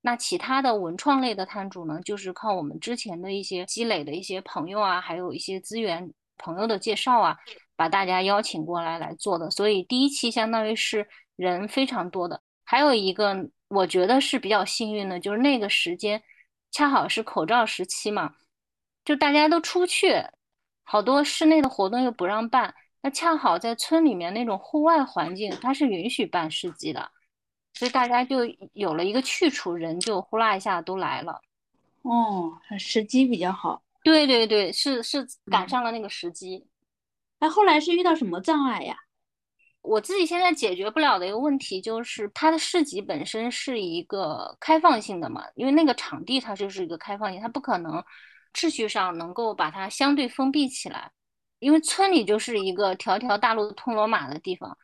Speaker 3: 那其他的文创类的摊主呢，就是靠我们之前的一些积累的一些朋友啊，还有一些资源朋友的介绍啊，把大家邀请过来来做的。所以第一期相当于是人非常多的。还有一个我觉得是比较幸运的，就是那个时间。恰好是口罩时期嘛，就大家都出不去，好多室内的活动又不让办。那恰好在村里面那种户外环境，它是允许办市集的，所以大家就有了一个去处，人就呼啦一下都来了。
Speaker 1: 哦，时机比较好。
Speaker 3: 对对对，是是赶上了那个时机。
Speaker 1: 那后来是遇到什么障碍呀？
Speaker 3: 我自己现在解决不了的一个问题就是，它的市集本身是一个开放性的嘛，因为那个场地它就是一个开放性，它不可能秩序上能够把它相对封闭起来，因为村里就是一个条条大路通罗马的地方。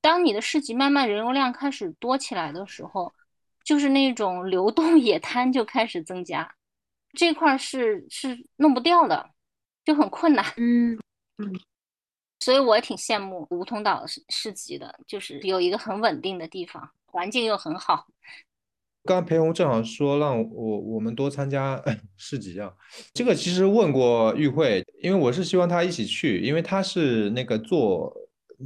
Speaker 3: 当你的市集慢慢人流量开始多起来的时候，就是那种流动野摊就开始增加，这块是是弄不掉的，就很困难。
Speaker 1: 嗯嗯。
Speaker 3: 所以我也挺羡慕梧桐岛市市集的，就是有一个很稳定的地方，环境又很好。
Speaker 4: 刚刚裴红正好说让我我们多参加 [laughs] 市集啊，这个其实问过玉慧，因为我是希望他一起去，因为他是那个做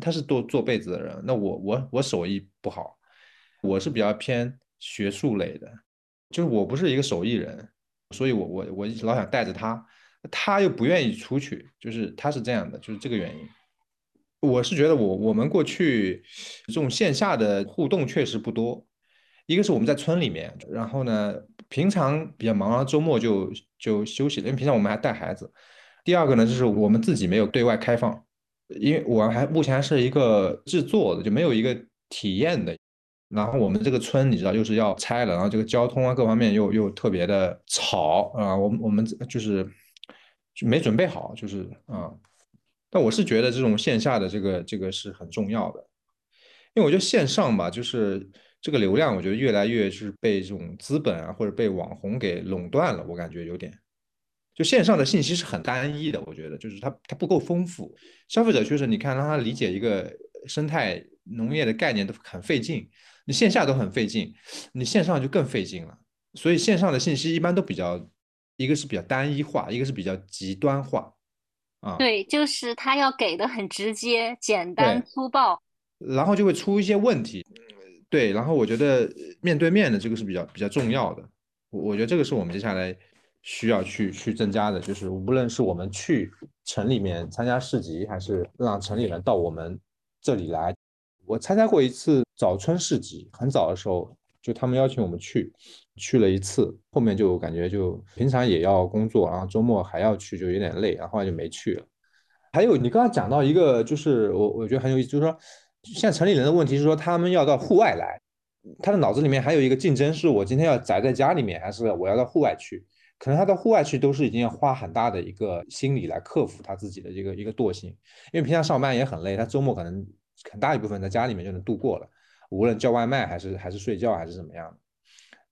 Speaker 4: 他是做做被子的人，那我我我手艺不好，我是比较偏学术类的，就是我不是一个手艺人，所以我我我一直老想带着他，他又不愿意出去，就是他是这样的，就是这个原因。我是觉得，我我们过去这种线下的互动确实不多。一个是我们在村里面，然后呢，平常比较忙，周末就就休息，因为平常我们还带孩子。第二个呢，就是我们自己没有对外开放，因为我还目前还是一个制作的，就没有一个体验的。然后我们这个村你知道，又是要拆了，然后这个交通啊各方面又又特别的吵啊，我们我们就是就没准备好，就是啊。但我是觉得这种线下的这个这个是很重要的，因为我觉得线上吧，就是这个流量，我觉得越来越是被这种资本啊或者被网红给垄断了。我感觉有点，就线上的信息是很单一的，我觉得就是它它不够丰富。消费者确实，你看让他理解一个生态农业的概念都很费劲，你线下都很费劲，你线上就更费劲了。所以线上的信息一般都比较，一个是比较单一化，一个是比较极端化。
Speaker 3: 对，就是他要给的很直接、简单、粗暴，
Speaker 4: 然后就会出一些问题。对，然后我觉得面对面的这个是比较比较重要的。我我觉得这个是我们接下来需要去去增加的，就是无论是我们去城里面参加市集，还是让城里人到我们这里来。我参加过一次早春市集，很早的时候就他们邀请我们去，去了一次，后面就感觉就平常也要工作，然后周末还要去，就有点累，然后后来就没去了。还有你刚刚讲到一个，就是我我觉得很有意思，就是说，现在城里人的问题是说，他们要到户外来，他的脑子里面还有一个竞争，是我今天要宅在家里面，还是我要到户外去？可能他到户外去都是已经要花很大的一个心理来克服他自己的一个一个惰性，因为平常上班也很累，他周末可能很大一部分在家里面就能度过了，无论叫外卖还是还是睡觉还是怎么样的。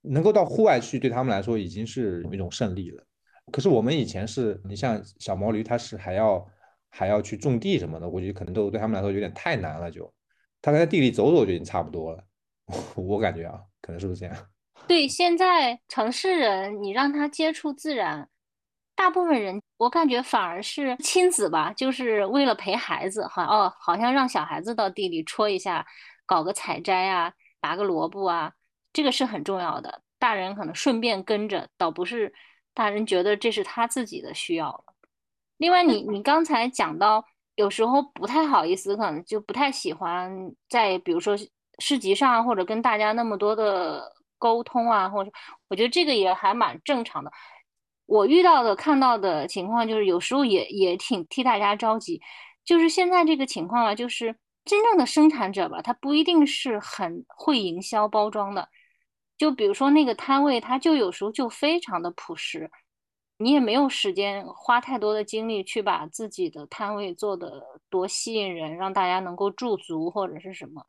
Speaker 4: 能够到户外去，对他们来说已经是一种胜利了。可是我们以前是，你像小毛驴，它是还要还要去种地什么的，我觉得可能都对他们来说有点太难了。就他在地里走走就已经差不多了，[laughs] 我感觉啊，可能是不是这样？[laughs]
Speaker 3: 对，现在城市人你让他接触自然，大部分人我感觉反而是亲子吧，就是为了陪孩子，好哦，好像让小孩子到地里戳一下，搞个采摘啊，拔个萝卜啊。这个是很重要的，大人可能顺便跟着，倒不是大人觉得这是他自己的需要了。另外，你你刚才讲到，有时候不太好意思，可能就不太喜欢在比如说市集上或者跟大家那么多的沟通啊，或者我觉得这个也还蛮正常的。我遇到的看到的情况就是，有时候也也挺替大家着急，就是现在这个情况啊，就是真正的生产者吧，他不一定是很会营销包装的。就比如说那个摊位，它就有时候就非常的朴实，你也没有时间花太多的精力去把自己的摊位做的多吸引人，让大家能够驻足或者是什么。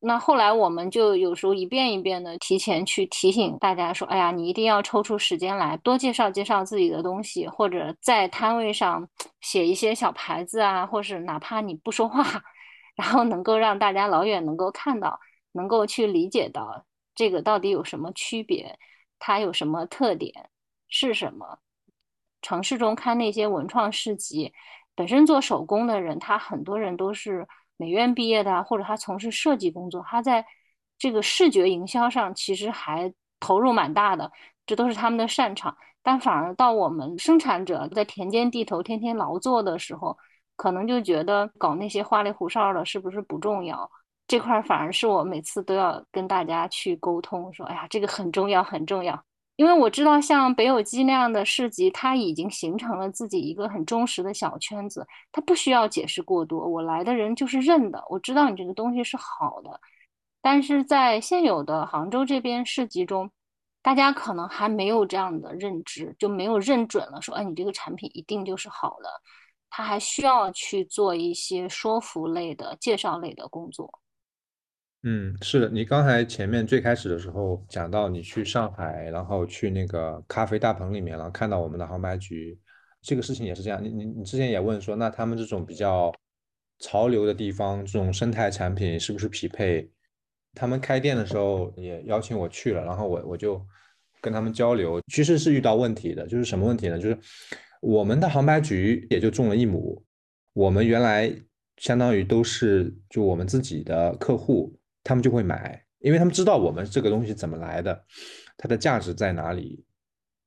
Speaker 3: 那后来我们就有时候一遍一遍的提前去提醒大家说，哎呀，你一定要抽出时间来多介绍介绍自己的东西，或者在摊位上写一些小牌子啊，或是哪怕你不说话，[laughs] 然后能够让大家老远能够看到，能够去理解到这个到底有什么区别，它有什么特点，是什么。城市中看那些文创市集，本身做手工的人，他很多人都是。美院毕业的，或者他从事设计工作，他在这个视觉营销上其实还投入蛮大的，这都是他们的擅长。但反而到我们生产者在田间地头天天劳作的时候，可能就觉得搞那些花里胡哨的是不是不重要？这块反而是我每次都要跟大家去沟通，说，哎呀，这个很重要，很重要。因为我知道，像北有机那样的市集，它已经形成了自己一个很忠实的小圈子，它不需要解释过多。我来的人就是认的，我知道你这个东西是好的。但是在现有的杭州这边市集中，大家可能还没有这样的认知，就没有认准了，说，哎，你这个产品一定就是好的。他还需要去做一些说服类的、介绍类的工作。
Speaker 4: 嗯，是的，你刚才前面最开始的时候讲到你去上海，然后去那个咖啡大棚里面，然后看到我们的杭白菊，这个事情也是这样。你你你之前也问说，那他们这种比较潮流的地方，这种生态产品是不是匹配？他们开店的时候也邀请我去了，然后我我就跟他们交流，其实是遇到问题的，就是什么问题呢？就是我们的杭白菊也就种了一亩，我们原来相当于都是就我们自己的客户。他们就会买，因为他们知道我们这个东西怎么来的，它的价值在哪里。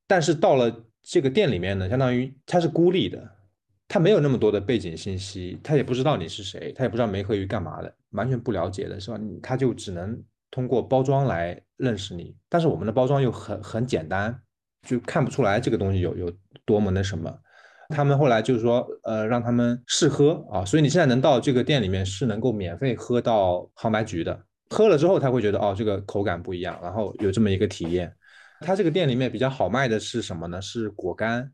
Speaker 4: 但是到了这个店里面呢，相当于它是孤立的，它没有那么多的背景信息，他也不知道你是谁，他也不知道梅和鱼干嘛的，完全不了解的是吧？他就只能通过包装来认识你。但是我们的包装又很很简单，就看不出来这个东西有有多么那什么。他们后来就是说，呃，让他们试喝啊，所以你现在能到这个店里面是能够免费喝到杭白菊的。喝了之后他会觉得，哦，这个口感不一样，然后有这么一个体验。他这个店里面比较好卖的是什么呢？是果干，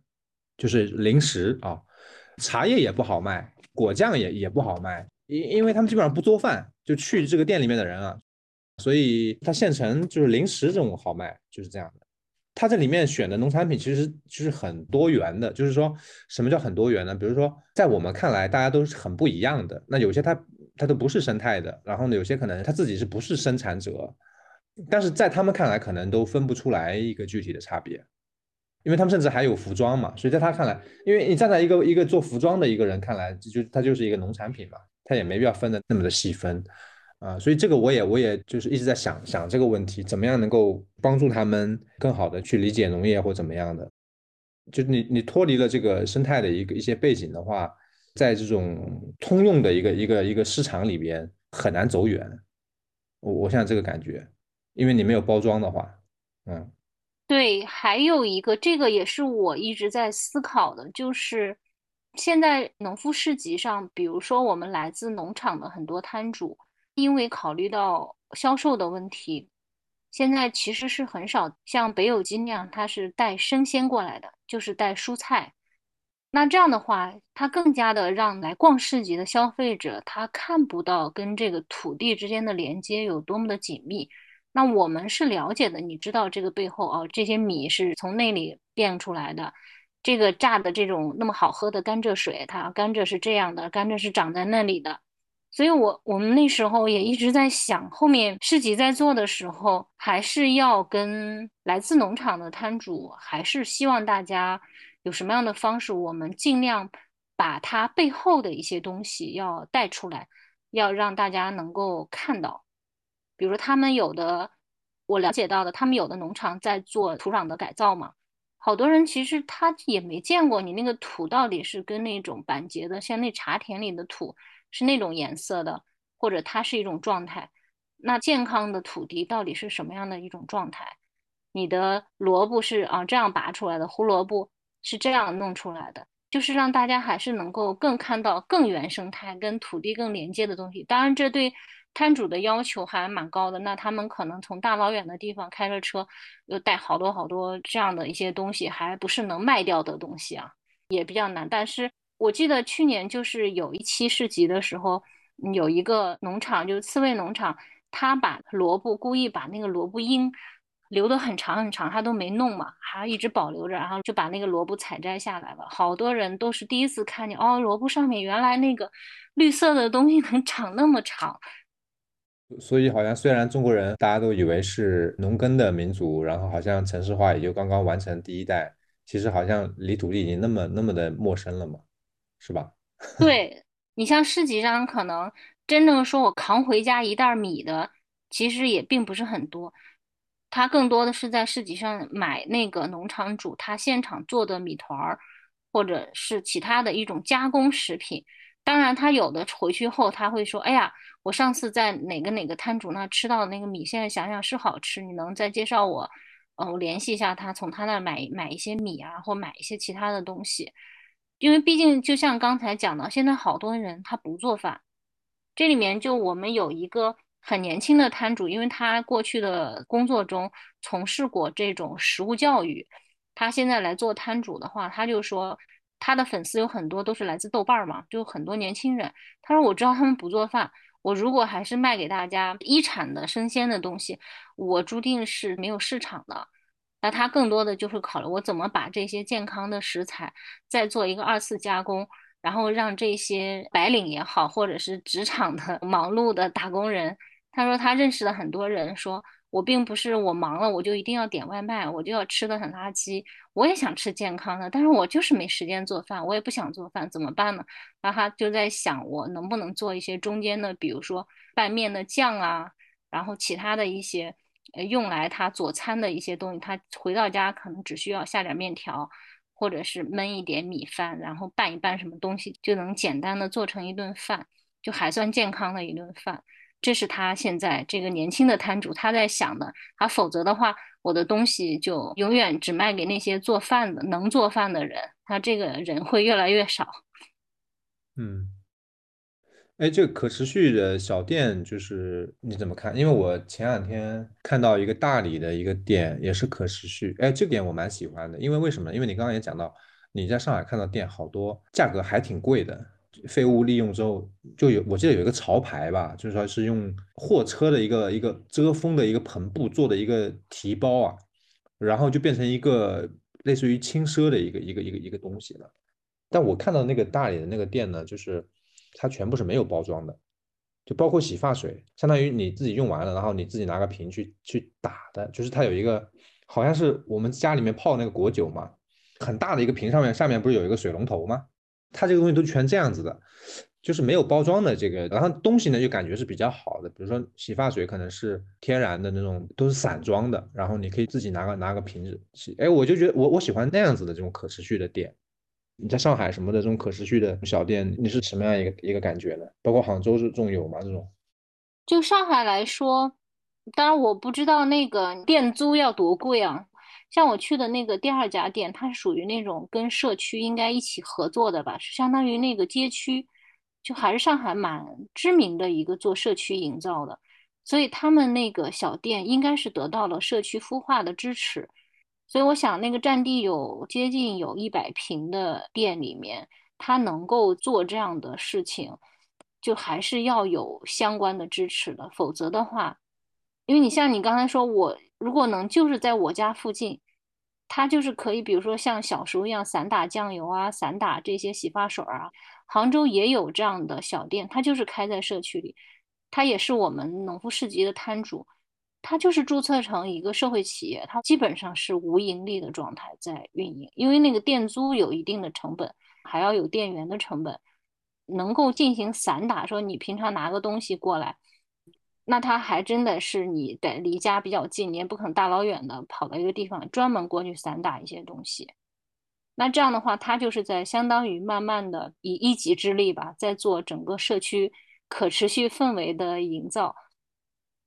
Speaker 4: 就是零食啊。茶叶也不好卖，果酱也也不好卖，因因为他们基本上不做饭，就去这个店里面的人啊，所以他现成就是零食这种好卖，就是这样的。它这里面选的农产品其实就是很多元的，就是说什么叫很多元呢？比如说在我们看来，大家都是很不一样的。那有些它它都不是生态的，然后呢，有些可能他自己是不是生产者，但是在他们看来，可能都分不出来一个具体的差别，因为他们甚至还有服装嘛。所以在他看来，因为你站在一个一个做服装的一个人看来，就它就是一个农产品嘛，他也没必要分的那么的细分。啊，所以这个我也我也就是一直在想想这个问题，怎么样能够帮助他们更好的去理解农业或怎么样的？就你你脱离了这个生态的一个一些背景的话，在这种通用的一个一个一个市场里边很难走远。我我现在这个感觉，因为你没有包装的话，嗯，
Speaker 3: 对，还有一个这个也是我一直在思考的，就是现在农夫市集上，比如说我们来自农场的很多摊主。因为考虑到销售的问题，现在其实是很少像北有金那样，它是带生鲜过来的，就是带蔬菜。那这样的话，它更加的让来逛市集的消费者他看不到跟这个土地之间的连接有多么的紧密。那我们是了解的，你知道这个背后哦，这些米是从那里变出来的，这个榨的这种那么好喝的甘蔗水，它甘蔗是这样的，甘蔗是长在那里的。所以，我我们那时候也一直在想，后面市集在做的时候，还是要跟来自农场的摊主，还是希望大家有什么样的方式，我们尽量把它背后的一些东西要带出来，要让大家能够看到。比如他们有的，我了解到的，他们有的农场在做土壤的改造嘛，好多人其实他也没见过你那个土到底是跟那种板结的，像那茶田里的土。是那种颜色的，或者它是一种状态。那健康的土地到底是什么样的一种状态？你的萝卜是啊这样拔出来的，胡萝卜是这样弄出来的，就是让大家还是能够更看到更原生态、跟土地更连接的东西。当然，这对摊主的要求还蛮高的。那他们可能从大老远的地方开着车，又带好多好多这样的一些东西，还不是能卖掉的东西啊，也比较难。但是。我记得去年就是有一期市集的时候，有一个农场，就是刺猬农场，他把萝卜故意把那个萝卜缨留得很长很长，他都没弄嘛，还一直保留着，然后就把那个萝卜采摘下来了。好多人都是第一次看见，哦，萝卜上面原来那个绿色的东西能长那么长。
Speaker 4: 所以好像虽然中国人大家都以为是农耕的民族，然后好像城市化也就刚刚完成第一代，其实好像离土地已经那么那么的陌生了嘛，是吧？[laughs]
Speaker 3: 对你像市集上可能真正说我扛回家一袋米的，其实也并不是很多，他更多的是在市集上买那个农场主他现场做的米团儿，或者是其他的一种加工食品。当然，他有的回去后他会说：“哎呀，我上次在哪个哪个摊主那吃到的那个米，现在想想是好吃。你能再介绍我？呃，我联系一下他，从他那买买一些米啊，或买一些其他的东西。因为毕竟就像刚才讲的，现在好多人他不做饭。这里面就我们有一个很年轻的摊主，因为他过去的工作中从事过这种食物教育，他现在来做摊主的话，他就说。”他的粉丝有很多都是来自豆瓣嘛，就很多年轻人。他说：“我知道他们不做饭，我如果还是卖给大家一产的生鲜的东西，我注定是没有市场的。那他更多的就是考虑我怎么把这些健康的食材再做一个二次加工，然后让这些白领也好，或者是职场的忙碌的打工人。他说他认识了很多人说。”我并不是我忙了我就一定要点外卖，我就要吃的很垃圾。我也想吃健康的，但是我就是没时间做饭，我也不想做饭，怎么办呢？那他就在想，我能不能做一些中间的，比如说拌面的酱啊，然后其他的一些用来他佐餐的一些东西。他回到家可能只需要下点面条，或者是焖一点米饭，然后拌一拌什么东西，就能简单的做成一顿饭，就还算健康的一顿饭。这是他现在这个年轻的摊主他在想的，他否则的话，我的东西就永远只卖给那些做饭的、能做饭的人，他这个人会越来越少。
Speaker 4: 嗯，哎，这个可持续的小店就是你怎么看？因为我前两天看到一个大理的一个店也是可持续，哎，这个点我蛮喜欢的，因为为什么？因为你刚刚也讲到，你在上海看到店好多价格还挺贵的。废物利用之后，就有我记得有一个潮牌吧，就是说是用货车的一个一个遮风的一个篷布做的一个提包啊，然后就变成一个类似于轻奢的一个一个一个一个东西了。但我看到那个大理的那个店呢，就是它全部是没有包装的，就包括洗发水，相当于你自己用完了，然后你自己拿个瓶去去打的，就是它有一个好像是我们家里面泡那个果酒嘛，很大的一个瓶上面下面不是有一个水龙头吗？它这个东西都全这样子的，就是没有包装的这个，然后东西呢就感觉是比较好的，比如说洗发水可能是天然的那种，都是散装的，然后你可以自己拿个拿个瓶子洗。哎，我就觉得我我喜欢那样子的这种可持续的店。你在上海什么的这种可持续的小店，你是什么样一个一个感觉呢？包括杭州是这种有吗？这种？
Speaker 3: 就上海来说，当然我不知道那个店租要多贵啊。像我去的那个第二家店，它是属于那种跟社区应该一起合作的吧，是相当于那个街区，就还是上海蛮知名的一个做社区营造的，所以他们那个小店应该是得到了社区孵化的支持，所以我想那个占地有接近有一百平的店里面，它能够做这样的事情，就还是要有相关的支持的，否则的话，因为你像你刚才说我。如果能就是在我家附近，它就是可以，比如说像小时候一样散打酱油啊，散打这些洗发水啊。杭州也有这样的小店，它就是开在社区里，它也是我们农夫市集的摊主，它就是注册成一个社会企业，它基本上是无盈利的状态在运营，因为那个店租有一定的成本，还要有店员的成本，能够进行散打，说你平常拿个东西过来。那他还真的是你得离家比较近，你也不可能大老远的跑到一个地方专门过去散打一些东西。那这样的话，他就是在相当于慢慢的以一己之力吧，在做整个社区可持续氛围的营造。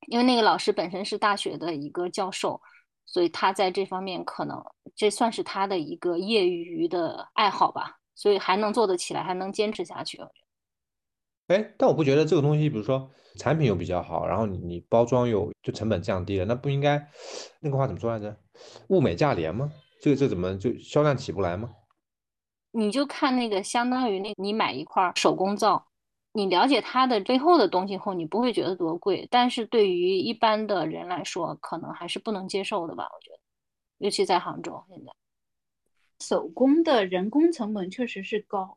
Speaker 3: 因为那个老师本身是大学的一个教授，所以他在这方面可能这算是他的一个业余的爱好吧，所以还能做得起来，还能坚持下去。
Speaker 4: 哎，但我不觉得这个东西，比如说产品又比较好，然后你你包装又就成本降低了，那不应该那个话怎么说来着？物美价廉吗？这个这怎么就销量起不来吗？
Speaker 3: 你就看那个相当于那，你买一块手工皂，你了解它的背后的东西后，你不会觉得多贵，但是对于一般的人来说，可能还是不能接受的吧？我觉得，尤其在杭州现在，
Speaker 1: 手工的人工成本确实是高，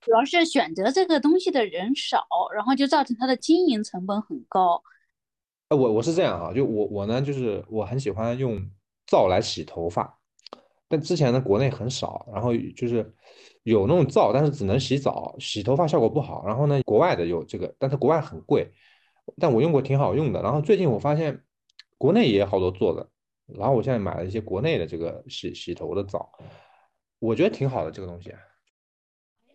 Speaker 1: 主要是选择这个东西的人少，然后就造成它的经营成本很高。
Speaker 4: 呃，我我是这样啊，就我我呢，就是我很喜欢用皂来洗头发，但之前呢国内很少，然后就是有那种皂，但是只能洗澡，洗头发效果不好。然后呢，国外的有这个，但是国外很贵，但我用过挺好用的。然后最近我发现国内也有好多做的，然后我现在买了一些国内的这个洗洗头的皂，我觉得挺好的这个东西。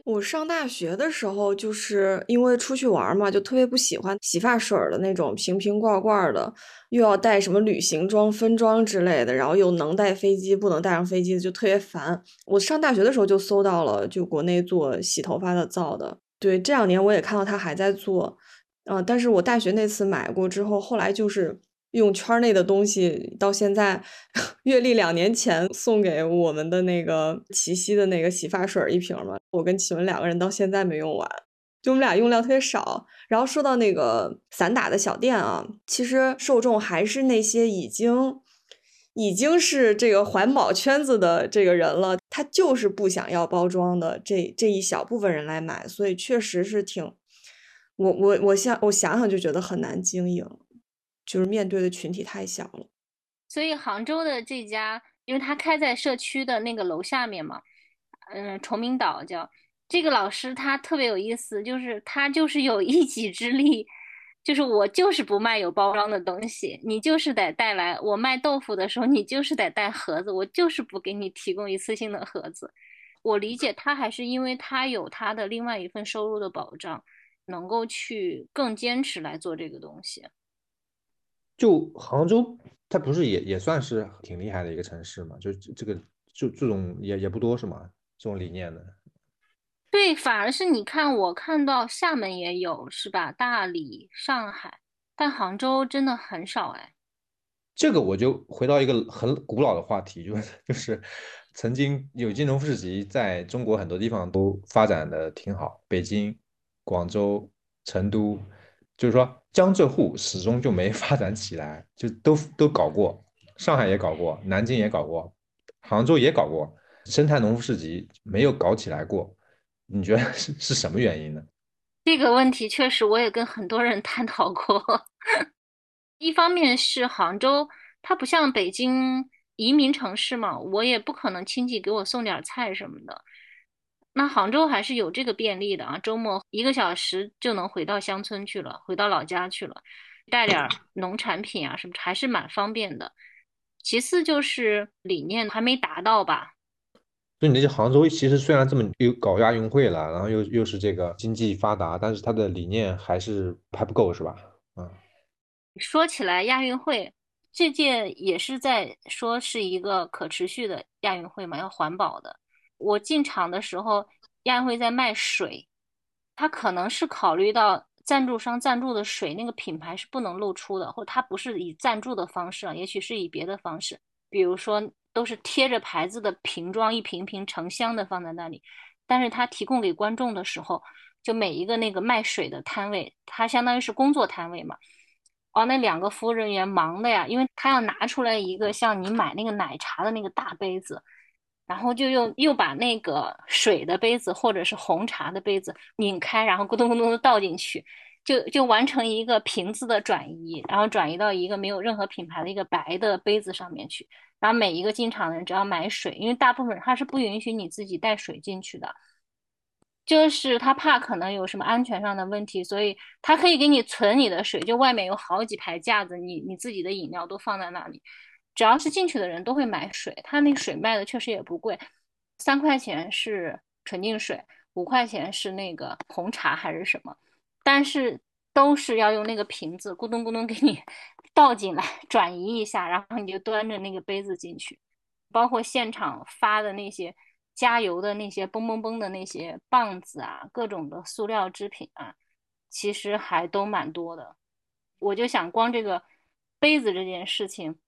Speaker 2: 我上大学的时候，就是因为出去玩嘛，就特别不喜欢洗发水的那种瓶瓶罐罐的，又要带什么旅行装、分装之类的，然后又能带飞机不能带上飞机的，就特别烦。我上大学的时候就搜到了，就国内做洗头发的皂的。对，这两年我也看到他还在做，嗯，但是我大学那次买过之后，后来就是。用圈内的东西，到现在，[laughs] 月历两年前送给我们的那个齐溪的那个洗发水一瓶嘛，我跟启文两个人到现在没用完，就我们俩用量特别少。然后说到那个散打的小店啊，其实受众还是那些已经已经是这个环保圈子的这个人了，他就是不想要包装的这这一小部分人来买，所以确实是挺，我我我想我想想就觉得很难经营。就是面对的群体太小了，
Speaker 3: 所以杭州的这家，因为他开在社区的那个楼下面嘛，嗯，崇明岛叫这个老师，他特别有意思，就是他就是有一己之力，就是我就是不卖有包装的东西，你就是得带来我卖豆腐的时候，你就是得带盒子，我就是不给你提供一次性的盒子。我理解他还是因为他有他的另外一份收入的保障，能够去更坚持来做这个东西。
Speaker 4: 就杭州，它不是也也算是挺厉害的一个城市嘛？就这个就这种也也不多是吗？这种理念的。
Speaker 3: 对，反而是你看，我看到厦门也有是吧？大理、上海，但杭州真的很少哎。
Speaker 4: 这个我就回到一个很古老的话题，就 [laughs] 就是曾经有金融市集在中国很多地方都发展的挺好，北京、广州、成都。就是说，江浙沪始终就没 [laughs] 发展起来，就都都搞过，上海也搞过，南京也搞过，杭州也搞过，生态农夫市集没有搞起来过。你觉得是是什么原因呢？
Speaker 3: 这个问题确实我也跟很多人探讨过。[laughs] 一方面是杭州，它不像北京移民城市嘛，我也不可能亲戚给我送点菜什么的。那杭州还是有这个便利的啊，周末一个小时就能回到乡村去了，回到老家去了，带点农产品啊什么，还是蛮方便的。其次就是理念还没达到吧。
Speaker 4: 就你这杭州其实虽然这么又搞亚运会了，然后又又是这个经济发达，但是它的理念还是还不够，是吧？嗯。
Speaker 3: 说起来亚运会这届也是在说是一个可持续的亚运会嘛，要环保的。我进场的时候，亚运会在卖水，他可能是考虑到赞助商赞助的水那个品牌是不能露出的，或他不是以赞助的方式，也许是以别的方式，比如说都是贴着牌子的瓶装，一瓶瓶成箱的放在那里，但是他提供给观众的时候，就每一个那个卖水的摊位，他相当于是工作摊位嘛，哦，那两个服务人员忙的呀，因为他要拿出来一个像你买那个奶茶的那个大杯子。然后就用又把那个水的杯子或者是红茶的杯子拧开，然后咕咚咕咚的倒进去，就就完成一个瓶子的转移，然后转移到一个没有任何品牌的一个白的杯子上面去。然后每一个进场的人只要买水，因为大部分他是不允许你自己带水进去的，就是他怕可能有什么安全上的问题，所以他可以给你存你的水，就外面有好几排架子，你你自己的饮料都放在那里。只要是进去的人都会买水，他那水卖的确实也不贵，三块钱是纯净水，五块钱是那个红茶还是什么，但是都是要用那个瓶子咕咚咕咚给你 [laughs] 倒进来，转移一下，然后你就端着那个杯子进去。包括现场发的那些加油的那些嘣嘣嘣的那些棒子啊，各种的塑料制品啊，其实还都蛮多的。我就想，光这个杯子这件事情。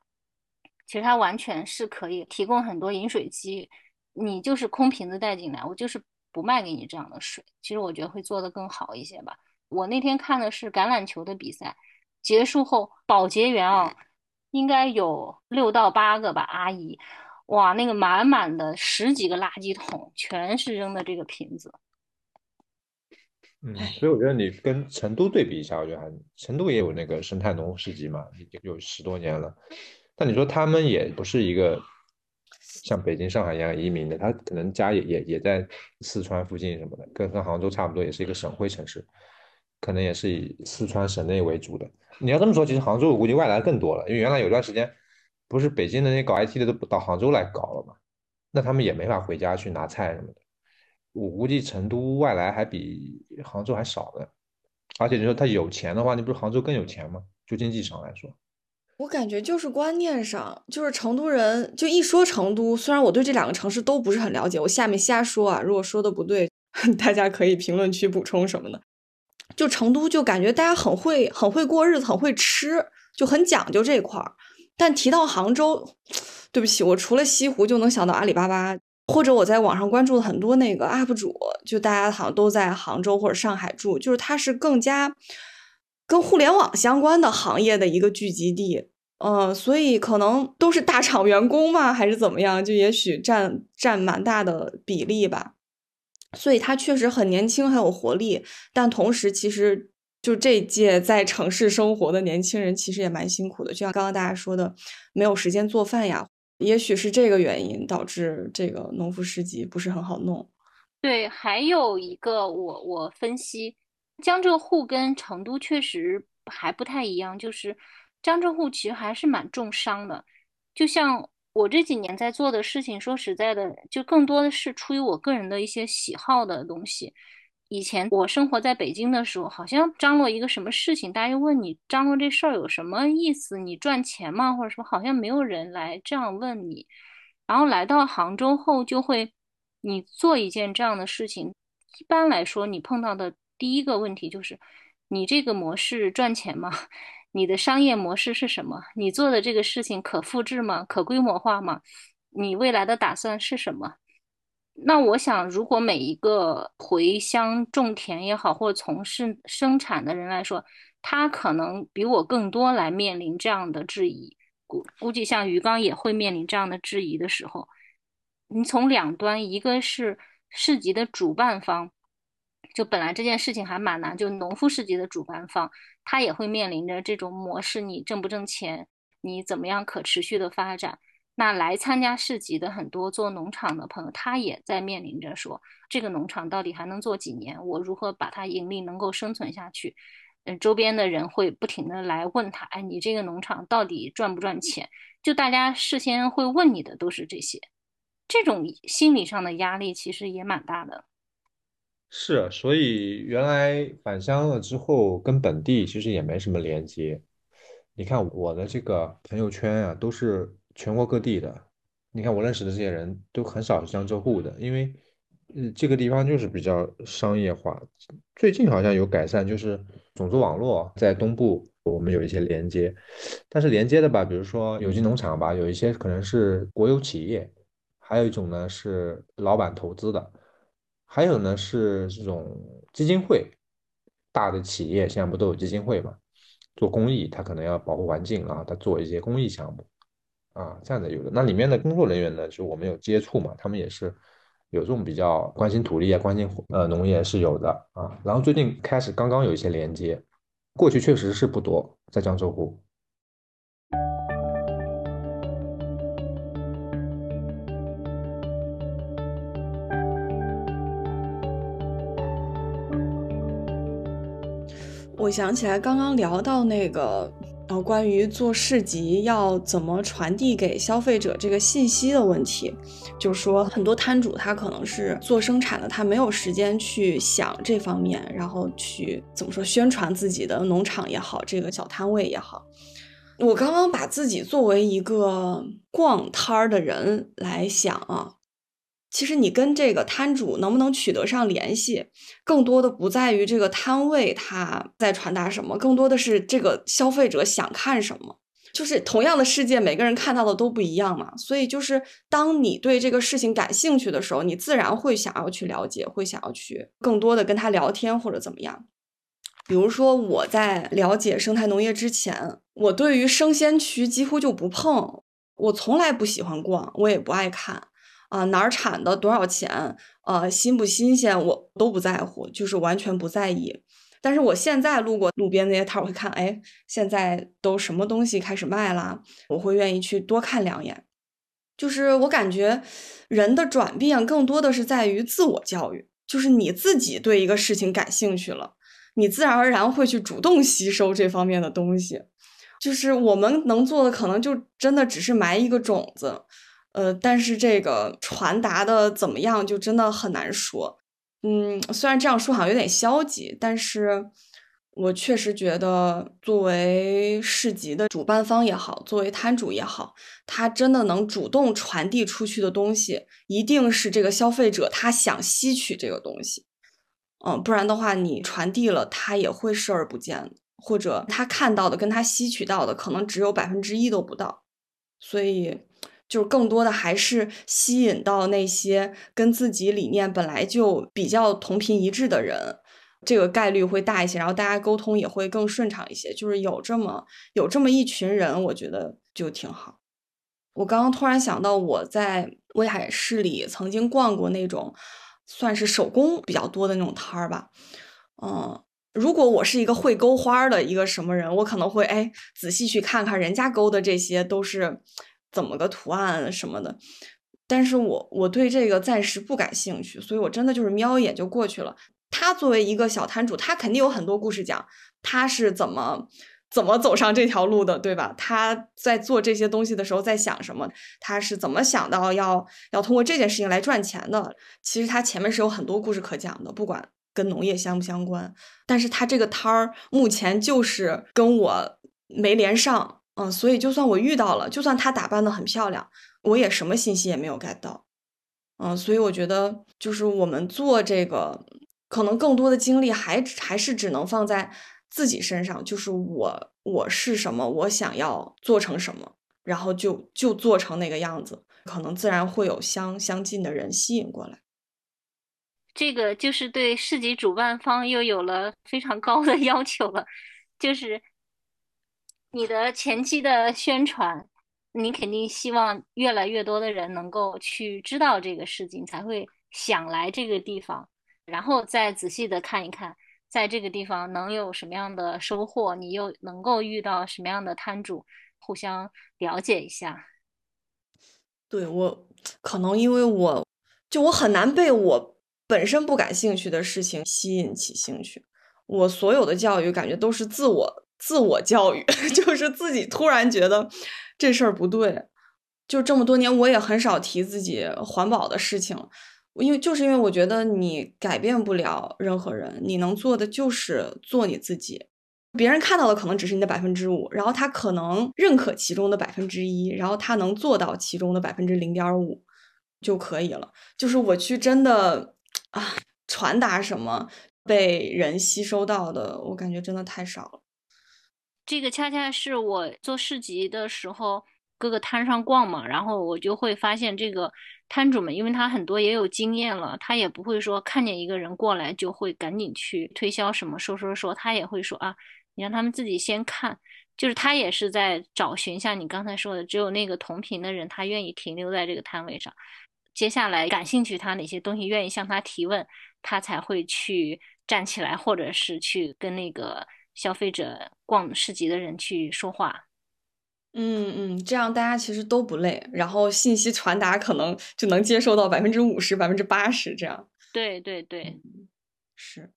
Speaker 3: 其实它完全是可以提供很多饮水机，你就是空瓶子带进来，我就是不卖给你这样的水。其实我觉得会做得更好一些吧。我那天看的是橄榄球的比赛，结束后保洁员啊，应该有六到八个吧，阿姨，哇，那个满满的十几个垃圾桶，全是扔的这个瓶子。
Speaker 4: 嗯，所以我觉得你跟成都对比一下，我觉得还成都也有那个生态农夫市集嘛，已经有十多年了。但你说他们也不是一个像北京、上海一样移民的，他可能家也也也在四川附近什么的，跟跟杭州差不多，也是一个省会城市，可能也是以四川省内为主的。你要这么说，其实杭州我估计外来更多了，因为原来有段时间不是北京的那些搞 IT 的都到杭州来搞了嘛，那他们也没法回家去拿菜什么的。我估计成都外来还比杭州还少呢，而且你说他有钱的话，你不是杭州更有钱吗？就经济上来说，
Speaker 2: 我感觉就是观念上，就是成都人就一说成都，虽然我对这两个城市都不是很了解，我下面瞎说啊，如果说的不对，[laughs] 大家可以评论区补充什么的。就成都就感觉大家很会很会过日子，很会吃，就很讲究这块儿。但提到杭州，对不起，我除了西湖就能想到阿里巴巴。或者我在网上关注了很多那个 UP 主，就大家好像都在杭州或者上海住，就是它是更加跟互联网相关的行业的一个聚集地，嗯，所以可能都是大厂员工嘛，还是怎么样，就也许占占蛮大的比例吧。所以它确实很年轻，很有活力，但同时其实就这届在城市生活的年轻人其实也蛮辛苦的，就像刚刚大家说的，没有时间做饭呀。也许是这个原因导致这个农夫市集不是很好弄。
Speaker 3: 对，还有一个我我分析，江浙沪跟成都确实还不太一样，就是江浙沪其实还是蛮重商的。就像我这几年在做的事情，说实在的，就更多的是出于我个人的一些喜好的东西。以前我生活在北京的时候，好像张罗一个什么事情，大家就问你张罗这事儿有什么意思？你赚钱吗？或者说好像没有人来这样问你。然后来到杭州后，就会你做一件这样的事情，一般来说你碰到的第一个问题就是，你这个模式赚钱吗？[laughs] 你的商业模式是什么？你做的这个事情可复制吗？可规模化吗？你未来的打算是什么？那我想，如果每一个回乡种田也好，或从事生产的人来说，他可能比我更多来面临这样的质疑。估估计像鱼缸也会面临这样的质疑的时候，你从两端，一个是市集的主办方，就本来这件事情还蛮难，就农夫市集的主办方，他也会面临着这种模式：你挣不挣钱？你怎么样可持续的发展？那来参加市集的很多做农场的朋友，他也在面临着说，这个农场到底还能做几年？我如何把它盈利能够生存下去？嗯，周边的人会不停的来问他，哎，你这个农场到底赚不赚钱？就大家事先会问你的都是这些，这种心理上的压力其实也蛮大的。
Speaker 4: 是，所以原来返乡了之后，跟本地其实也没什么连接。你看我的这个朋友圈啊，都是。全国各地的，你看我认识的这些人都很少是江浙沪的，因为，呃，这个地方就是比较商业化。最近好像有改善，就是种子网络在东部我们有一些连接，但是连接的吧，比如说有机农场吧，有一些可能是国有企业，还有一种呢是老板投资的，还有呢是这种基金会，大的企业现在不都有基金会嘛？做公益，他可能要保护环境啊，他做一些公益项目。啊，这样的有的，那里面的工作人员呢，就我们有接触嘛，他们也是有这种比较关心土地啊，关心呃农业是有的啊。然后最近开始刚刚有一些连接，过去确实是不多，在江浙沪。
Speaker 2: 想起来刚刚聊到那个。呃关于做市集要怎么传递给消费者这个信息的问题，就是说很多摊主他可能是做生产的，他没有时间去想这方面，然后去怎么说宣传自己的农场也好，这个小摊位也好。我刚刚把自己作为一个逛摊儿的人来想啊。其实你跟这个摊主能不能取得上联系，更多的不在于这个摊位他在传达什么，更多的是这个消费者想看什么。就是同样的世界，每个人看到的都不一样嘛。所以就是当你对这个事情感兴趣的时候，你自然会想要去了解，会想要去更多的跟他聊天或者怎么样。比如说我在了解生态农业之前，我对于生鲜区几乎就不碰，我从来不喜欢逛，我也不爱看啊，哪儿产的多少钱，呃，新不新鲜，我都不在乎，就是完全不在意。但是我现在路过路边那些摊，我会看，哎，现在都什么东西开始卖啦？我会愿意去多看两眼。就是我感觉人的转变更多的是在于自我教育，就是你自己对一个事情感兴趣了，你自然而然会去主动吸收这方面的东西。就是我们能做的，可能就真的只是埋一个种子，呃，但是这个传达的怎么样，就真的很难说。嗯，虽然这样说好像有点消极，但是我确实觉得，作为市集的主办方也好，作为摊主也好，他真的能主动传递出去的东西，一定是这个消费者他想吸取这个东西。嗯，不然的话，你传递了，他也会视而不见，或者他看到的跟他吸取到的可能只有百分之一都不到，所以。就是更多的还是吸引到那些跟自己理念本来就比较同频一致的人，这个概率会大一些，然后大家沟通也会更顺畅一些。就是有这么有这么一群人，我觉得就挺好。我刚刚突然想到，我在威海市里曾经逛过那种算是手工比较多的那种摊儿吧。嗯，如果我是一个会勾花的一个什么人，我可能会哎仔细去看看人家勾的这些都是。怎么个图案什么的，但是我我对这个暂时不感兴趣，所以我真的就是瞄一眼就过去了。他作为一个小摊主，他肯定有很多故事讲，他是怎么怎么走上这条路的，对吧？他在做这些东西的时候在想什么？他是怎么想到要要通过这件事情来赚钱的？其实他前面是有很多故事可讲的，不管跟农业相不相关。但是他这个摊儿目前就是跟我没连上。嗯，所以就算我遇到了，就算她打扮的很漂亮，我也什么信息也没有 get 到。嗯，所以我觉得就是我们做这个，可能更多的精力还还是只能放在自己身上，就是我我是什么，我想要做成什么，然后就就做成那个样子，可能自然会有相相近的人吸引过来。
Speaker 3: 这个就是对市级主办方又有了非常高的 [laughs] 要求了，就是。你的前期的宣传，你肯定希望越来越多的人能够去知道这个事情，才会想来这个地方，然后再仔细的看一看，在这个地方能有什么样的收获，你又能够遇到什么样的摊主，互相了解一下。
Speaker 2: 对我，可能因为我就我很难被我本身不感兴趣的事情吸引起兴趣，我所有的教育感觉都是自我。自我教育 [laughs] 就是自己突然觉得这事儿不对，就这么多年我也很少提自己环保的事情，因为就是因为我觉得你改变不了任何人，你能做的就是做你自己。别人看到的可能只是你的百分之五，然后他可能认可其中的百分之一，然后他能做到其中的百分之零点五就可以了。就是我去真的啊传达什么被人吸收到的，我感觉真的太少了。
Speaker 3: 这个恰恰是我做市集的时候，各个摊上逛嘛，然后我就会发现，这个摊主们，因为他很多也有经验了，他也不会说看见一个人过来就会赶紧去推销什么，说说说，他也会说啊，你让他们自己先看，就是他也是在找寻，像你刚才说的，只有那个同频的人，他愿意停留在这个摊位上，接下来感兴趣他哪些东西，愿意向他提问，他才会去站起来，或者是去跟那个。消费者逛市集的人去说话，
Speaker 2: 嗯嗯，这样大家其实都不累，然后信息传达可能就能接受到百分之五十、百分之八十这样。
Speaker 3: 对对对，
Speaker 2: 是。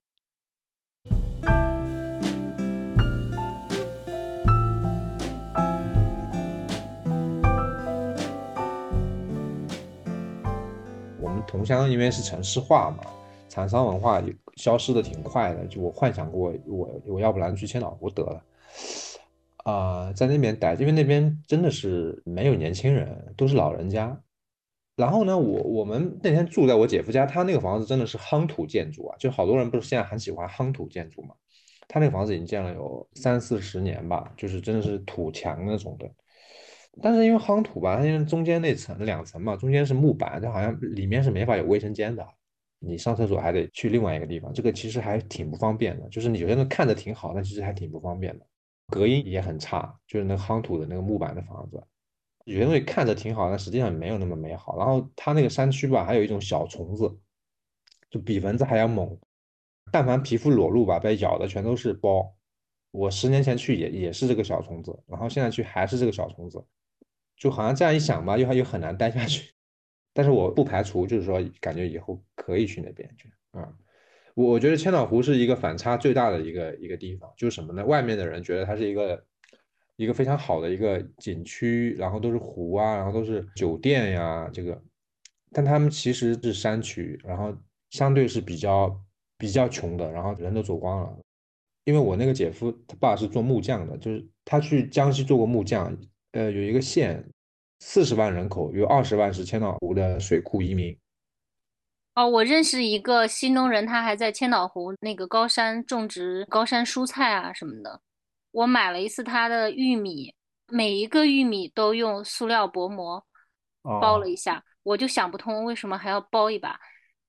Speaker 4: 我们桐乡因为是城市化嘛。厂商文化消失的挺快的，就我幻想过，我我要不然去千岛湖得了，啊，在那边待，因为那边真的是没有年轻人，都是老人家。然后呢，我我们那天住在我姐夫家，他那个房子真的是夯土建筑啊，就好多人不是现在很喜欢夯土建筑嘛。他那个房子已经建了有三四十年吧，就是真的是土墙那种的。但是因为夯土吧，它因为中间那层两层嘛，中间是木板，它好像里面是没法有卫生间的，你上厕所还得去另外一个地方，这个其实还挺不方便的。就是你有些人看着挺好，但其实还挺不方便的，隔音也很差。就是那夯土的那个木板的房子，有些东西看着挺好，但实际上没有那么美好。然后它那个山区吧，还有一种小虫子，就比蚊子还要猛，但凡皮肤裸露吧，被咬的全都是包。我十年前去也也是这个小虫子，然后现在去还是这个小虫子。就好像这样一想吧，又又很难待下去。但是我不排除，就是说，感觉以后可以去那边去啊。我我觉得千岛湖是一个反差最大的一个一个地方，就是什么呢？外面的人觉得它是一个一个非常好的一个景区，然后都是湖啊，然后都是酒店呀，这个，但他们其实是山区，然后相对是比较比较穷的，然后人都走光了。因为我那个姐夫他爸是做木匠的，就是他去江西做过木匠。呃，有一个县，四十万人口，有二十万是千岛湖的水库移民。
Speaker 3: 哦，我认识一个新农人，他还在千岛湖那个高山种植高山蔬菜啊什么的。我买了一次他的玉米，每一个玉米都用塑料薄膜包了一下，我就想不通为什么还要包一把。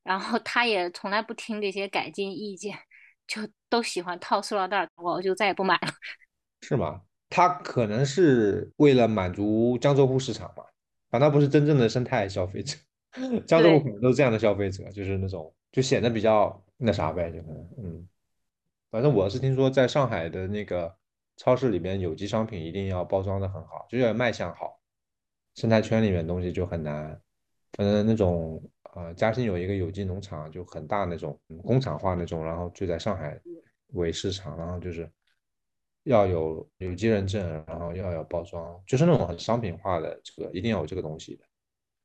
Speaker 3: 然后他也从来不听这些改进意见，就都喜欢套塑料袋，我就再也不买了。[laughs]
Speaker 4: 是吗？它可能是为了满足江浙沪市场嘛，反倒不是真正的生态消费者。[laughs] 江浙沪可能都是这样的消费者，就是那种就显得比较那啥呗，就可能嗯。反正我是听说，在上海的那个超市里边，有机商品一定要包装的很好，就要卖相好。生态圈里面东西就很难。反正那种呃，嘉兴有一个有机农场，就很大那种工厂化那种，然后就在上海为市场，然后就是。要有有机认证，然后要有包装，就是那种很商品化的这个，一定要有这个东西的。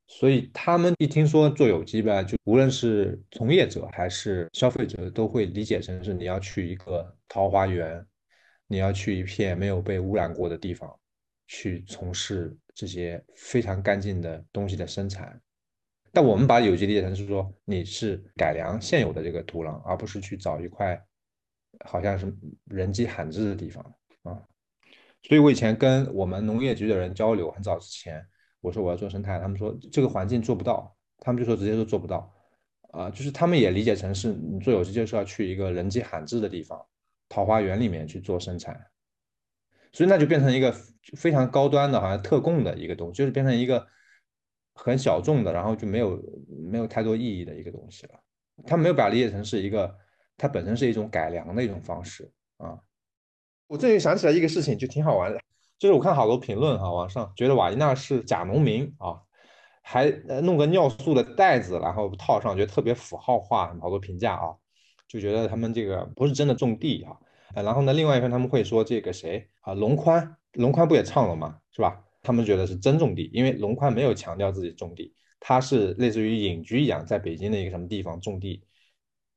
Speaker 4: 所以他们一听说做有机吧，就无论是从业者还是消费者，都会理解成是你要去一个桃花源，你要去一片没有被污染过的地方，去从事这些非常干净的东西的生产。但我们把有机理解成是说，你是改良现有的这个土壤，而不是去找一块。好像是人迹罕至的地方啊，所以我以前跟我们农业局的人交流，很早之前我说我要做生态，他们说这个环境做不到，他们就说直接说做不到，啊，就是他们也理解成是你做有机就是要去一个人迹罕至的地方，桃花源里面去做生产，所以那就变成一个非常高端的，好像特供的一个东西，就是变成一个很小众的，然后就没有没有太多意义的一个东西了，他没有把它理解成是一个。它本身是一种改良的一种方式啊！我最近想起来一个事情，就挺好玩的，就是我看好多评论哈，网上觉得瓦伊娜是假农民啊，还弄个尿素的袋子，然后套上，觉得特别符号化，好多评价啊，就觉得他们这个不是真的种地啊。然后呢，另外一方他们会说这个谁啊，龙宽，龙宽不也唱了吗？是吧？他们觉得是真种地，因为龙宽没有强调自己种地，他是类似于隐居一样，在北京的一个什么地方种地。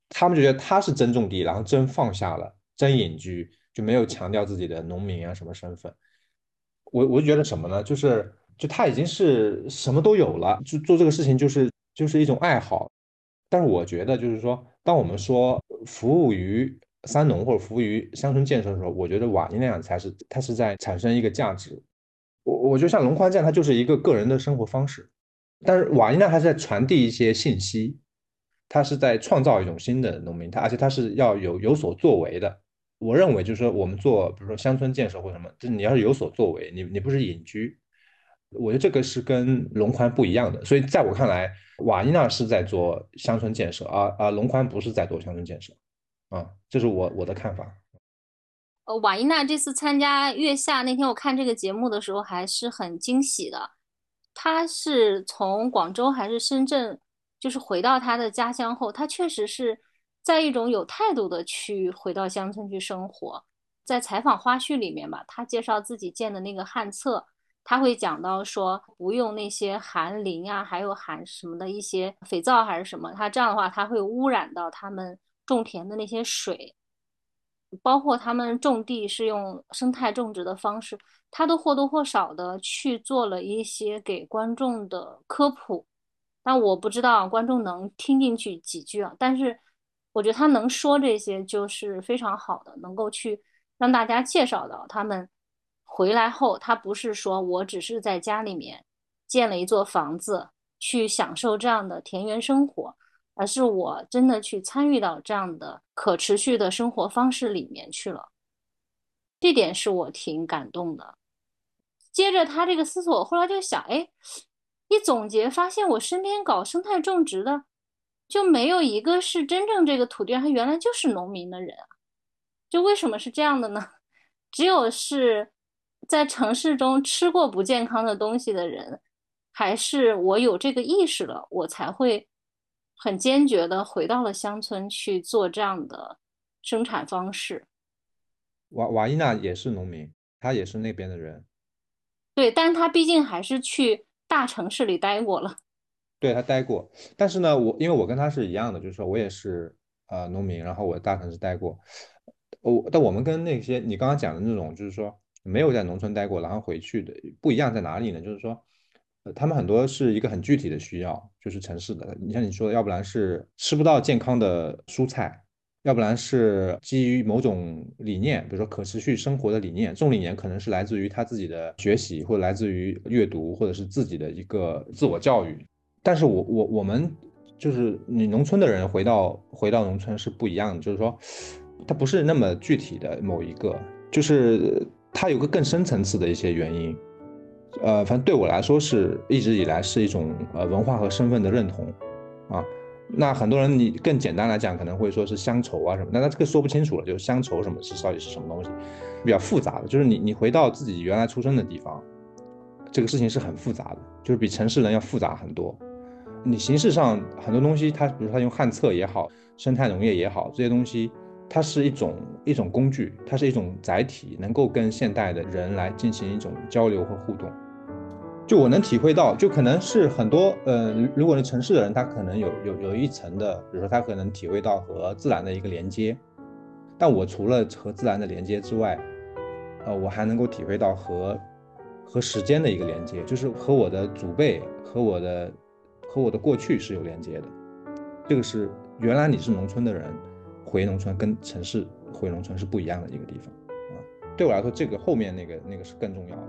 Speaker 4: 他们就觉得他是真种地，然后真放下了，真隐居，就没有强调自己的农民啊什么身份。我我就觉得什么呢？就是就他已经是什么都有了，就做这个事情就是就是一种爱好。但是我觉得就是说，当我们说服务于三农或者服务于乡村建设的时候，我觉得瓦尼那样才是他是在产生一个价值。我我觉得像龙宽这样，他就是一个个人的生活方式，但是瓦尼那还是在传递一些信息。他是在创造一种新的农民，他而且他是要有有所作为的。我认为就是说，我们做比如说乡村建设或什么，就是你要是有所作为，你你不是隐居。我觉得这个是跟龙宽不一样的。所以在我看来，瓦伊娜是在做乡村建设，而而龙宽不是在做乡村建设。啊，这是我我的看法。
Speaker 3: 呃，瓦伊娜这次参加月下那天，我看这个节目的时候还是很惊喜的。他是从广州还是深圳？就是回到他的家乡后，他确实是在一种有态度的去回到乡村去生活。在采访花絮里面吧，他介绍自己建的那个旱厕，他会讲到说不用那些含磷啊，还有含什么的一些肥皂还是什么，他这样的话他会污染到他们种田的那些水，包括他们种地是用生态种植的方式，他都或多或少的去做了一些给观众的科普。但我不知道观众能听进去几句啊，但是我觉得他能说这些就是非常好的，能够去让大家介绍到他们回来后，他不是说我只是在家里面建了一座房子去享受这样的田园生活，而是我真的去参与到这样的可持续的生活方式里面去了，这点是我挺感动的。接着他这个思索，后来就想，哎，一总结发现我身边搞生态种植的。就没有一个是真正这个土地上他原来就是农民的人啊，就为什么是这样的呢？[laughs] 只有是在城市中吃过不健康的东西的人，还是我有这个意识了，我才会很坚决的回到了乡村去做这样的生产方式。
Speaker 4: 瓦瓦伊娜也是农民，他也是那边的人，
Speaker 3: 对，但他毕竟还是去大城市里待过了。
Speaker 4: 对他待过，但是呢，我因为我跟他是一样的，就是说我也是呃农民，然后我大城市待过，我但我们跟那些你刚刚讲的那种，就是说没有在农村待过，然后回去的不一样在哪里呢？就是说，他们很多是一个很具体的需要，就是城市的，你像你说的，要不然是吃不到健康的蔬菜，要不然是基于某种理念，比如说可持续生活的理念，这种理念可能是来自于他自己的学习，或者来自于阅读，或者是自己的一个自我教育。但是我我我们就是你农村的人回到回到农村是不一样的，就是说，它不是那么具体的某一个，就是它有个更深层次的一些原因，呃，反正对我来说是一直以来是一种呃文化和身份的认同，啊，那很多人你更简单来讲可能会说是乡愁啊什么，但他这个说不清楚了，就是乡愁什么是到底是什么东西，比较复杂的，就是你你回到自己原来出生的地方，这个事情是很复杂的，就是比城市人要复杂很多。你形式上很多东西，它比如说它用旱厕也好，生态农业也好，这些东西它是一种一种工具，它是一种载体，能够跟现代的人来进行一种交流和互动。就我能体会到，就可能是很多呃，如果是城市的人，他可能有有有一层的，比如说他可能体会到和自然的一个连接。但我除了和自然的连接之外，呃，我还能够体会到和和时间的一个连接，就是和我的祖辈和我的。和我的过去是有连接的，这个是原来你是农村的人，回农村跟城市回农村是不一样的一个地方啊。对我来说，这个后面那个那个是更重要的。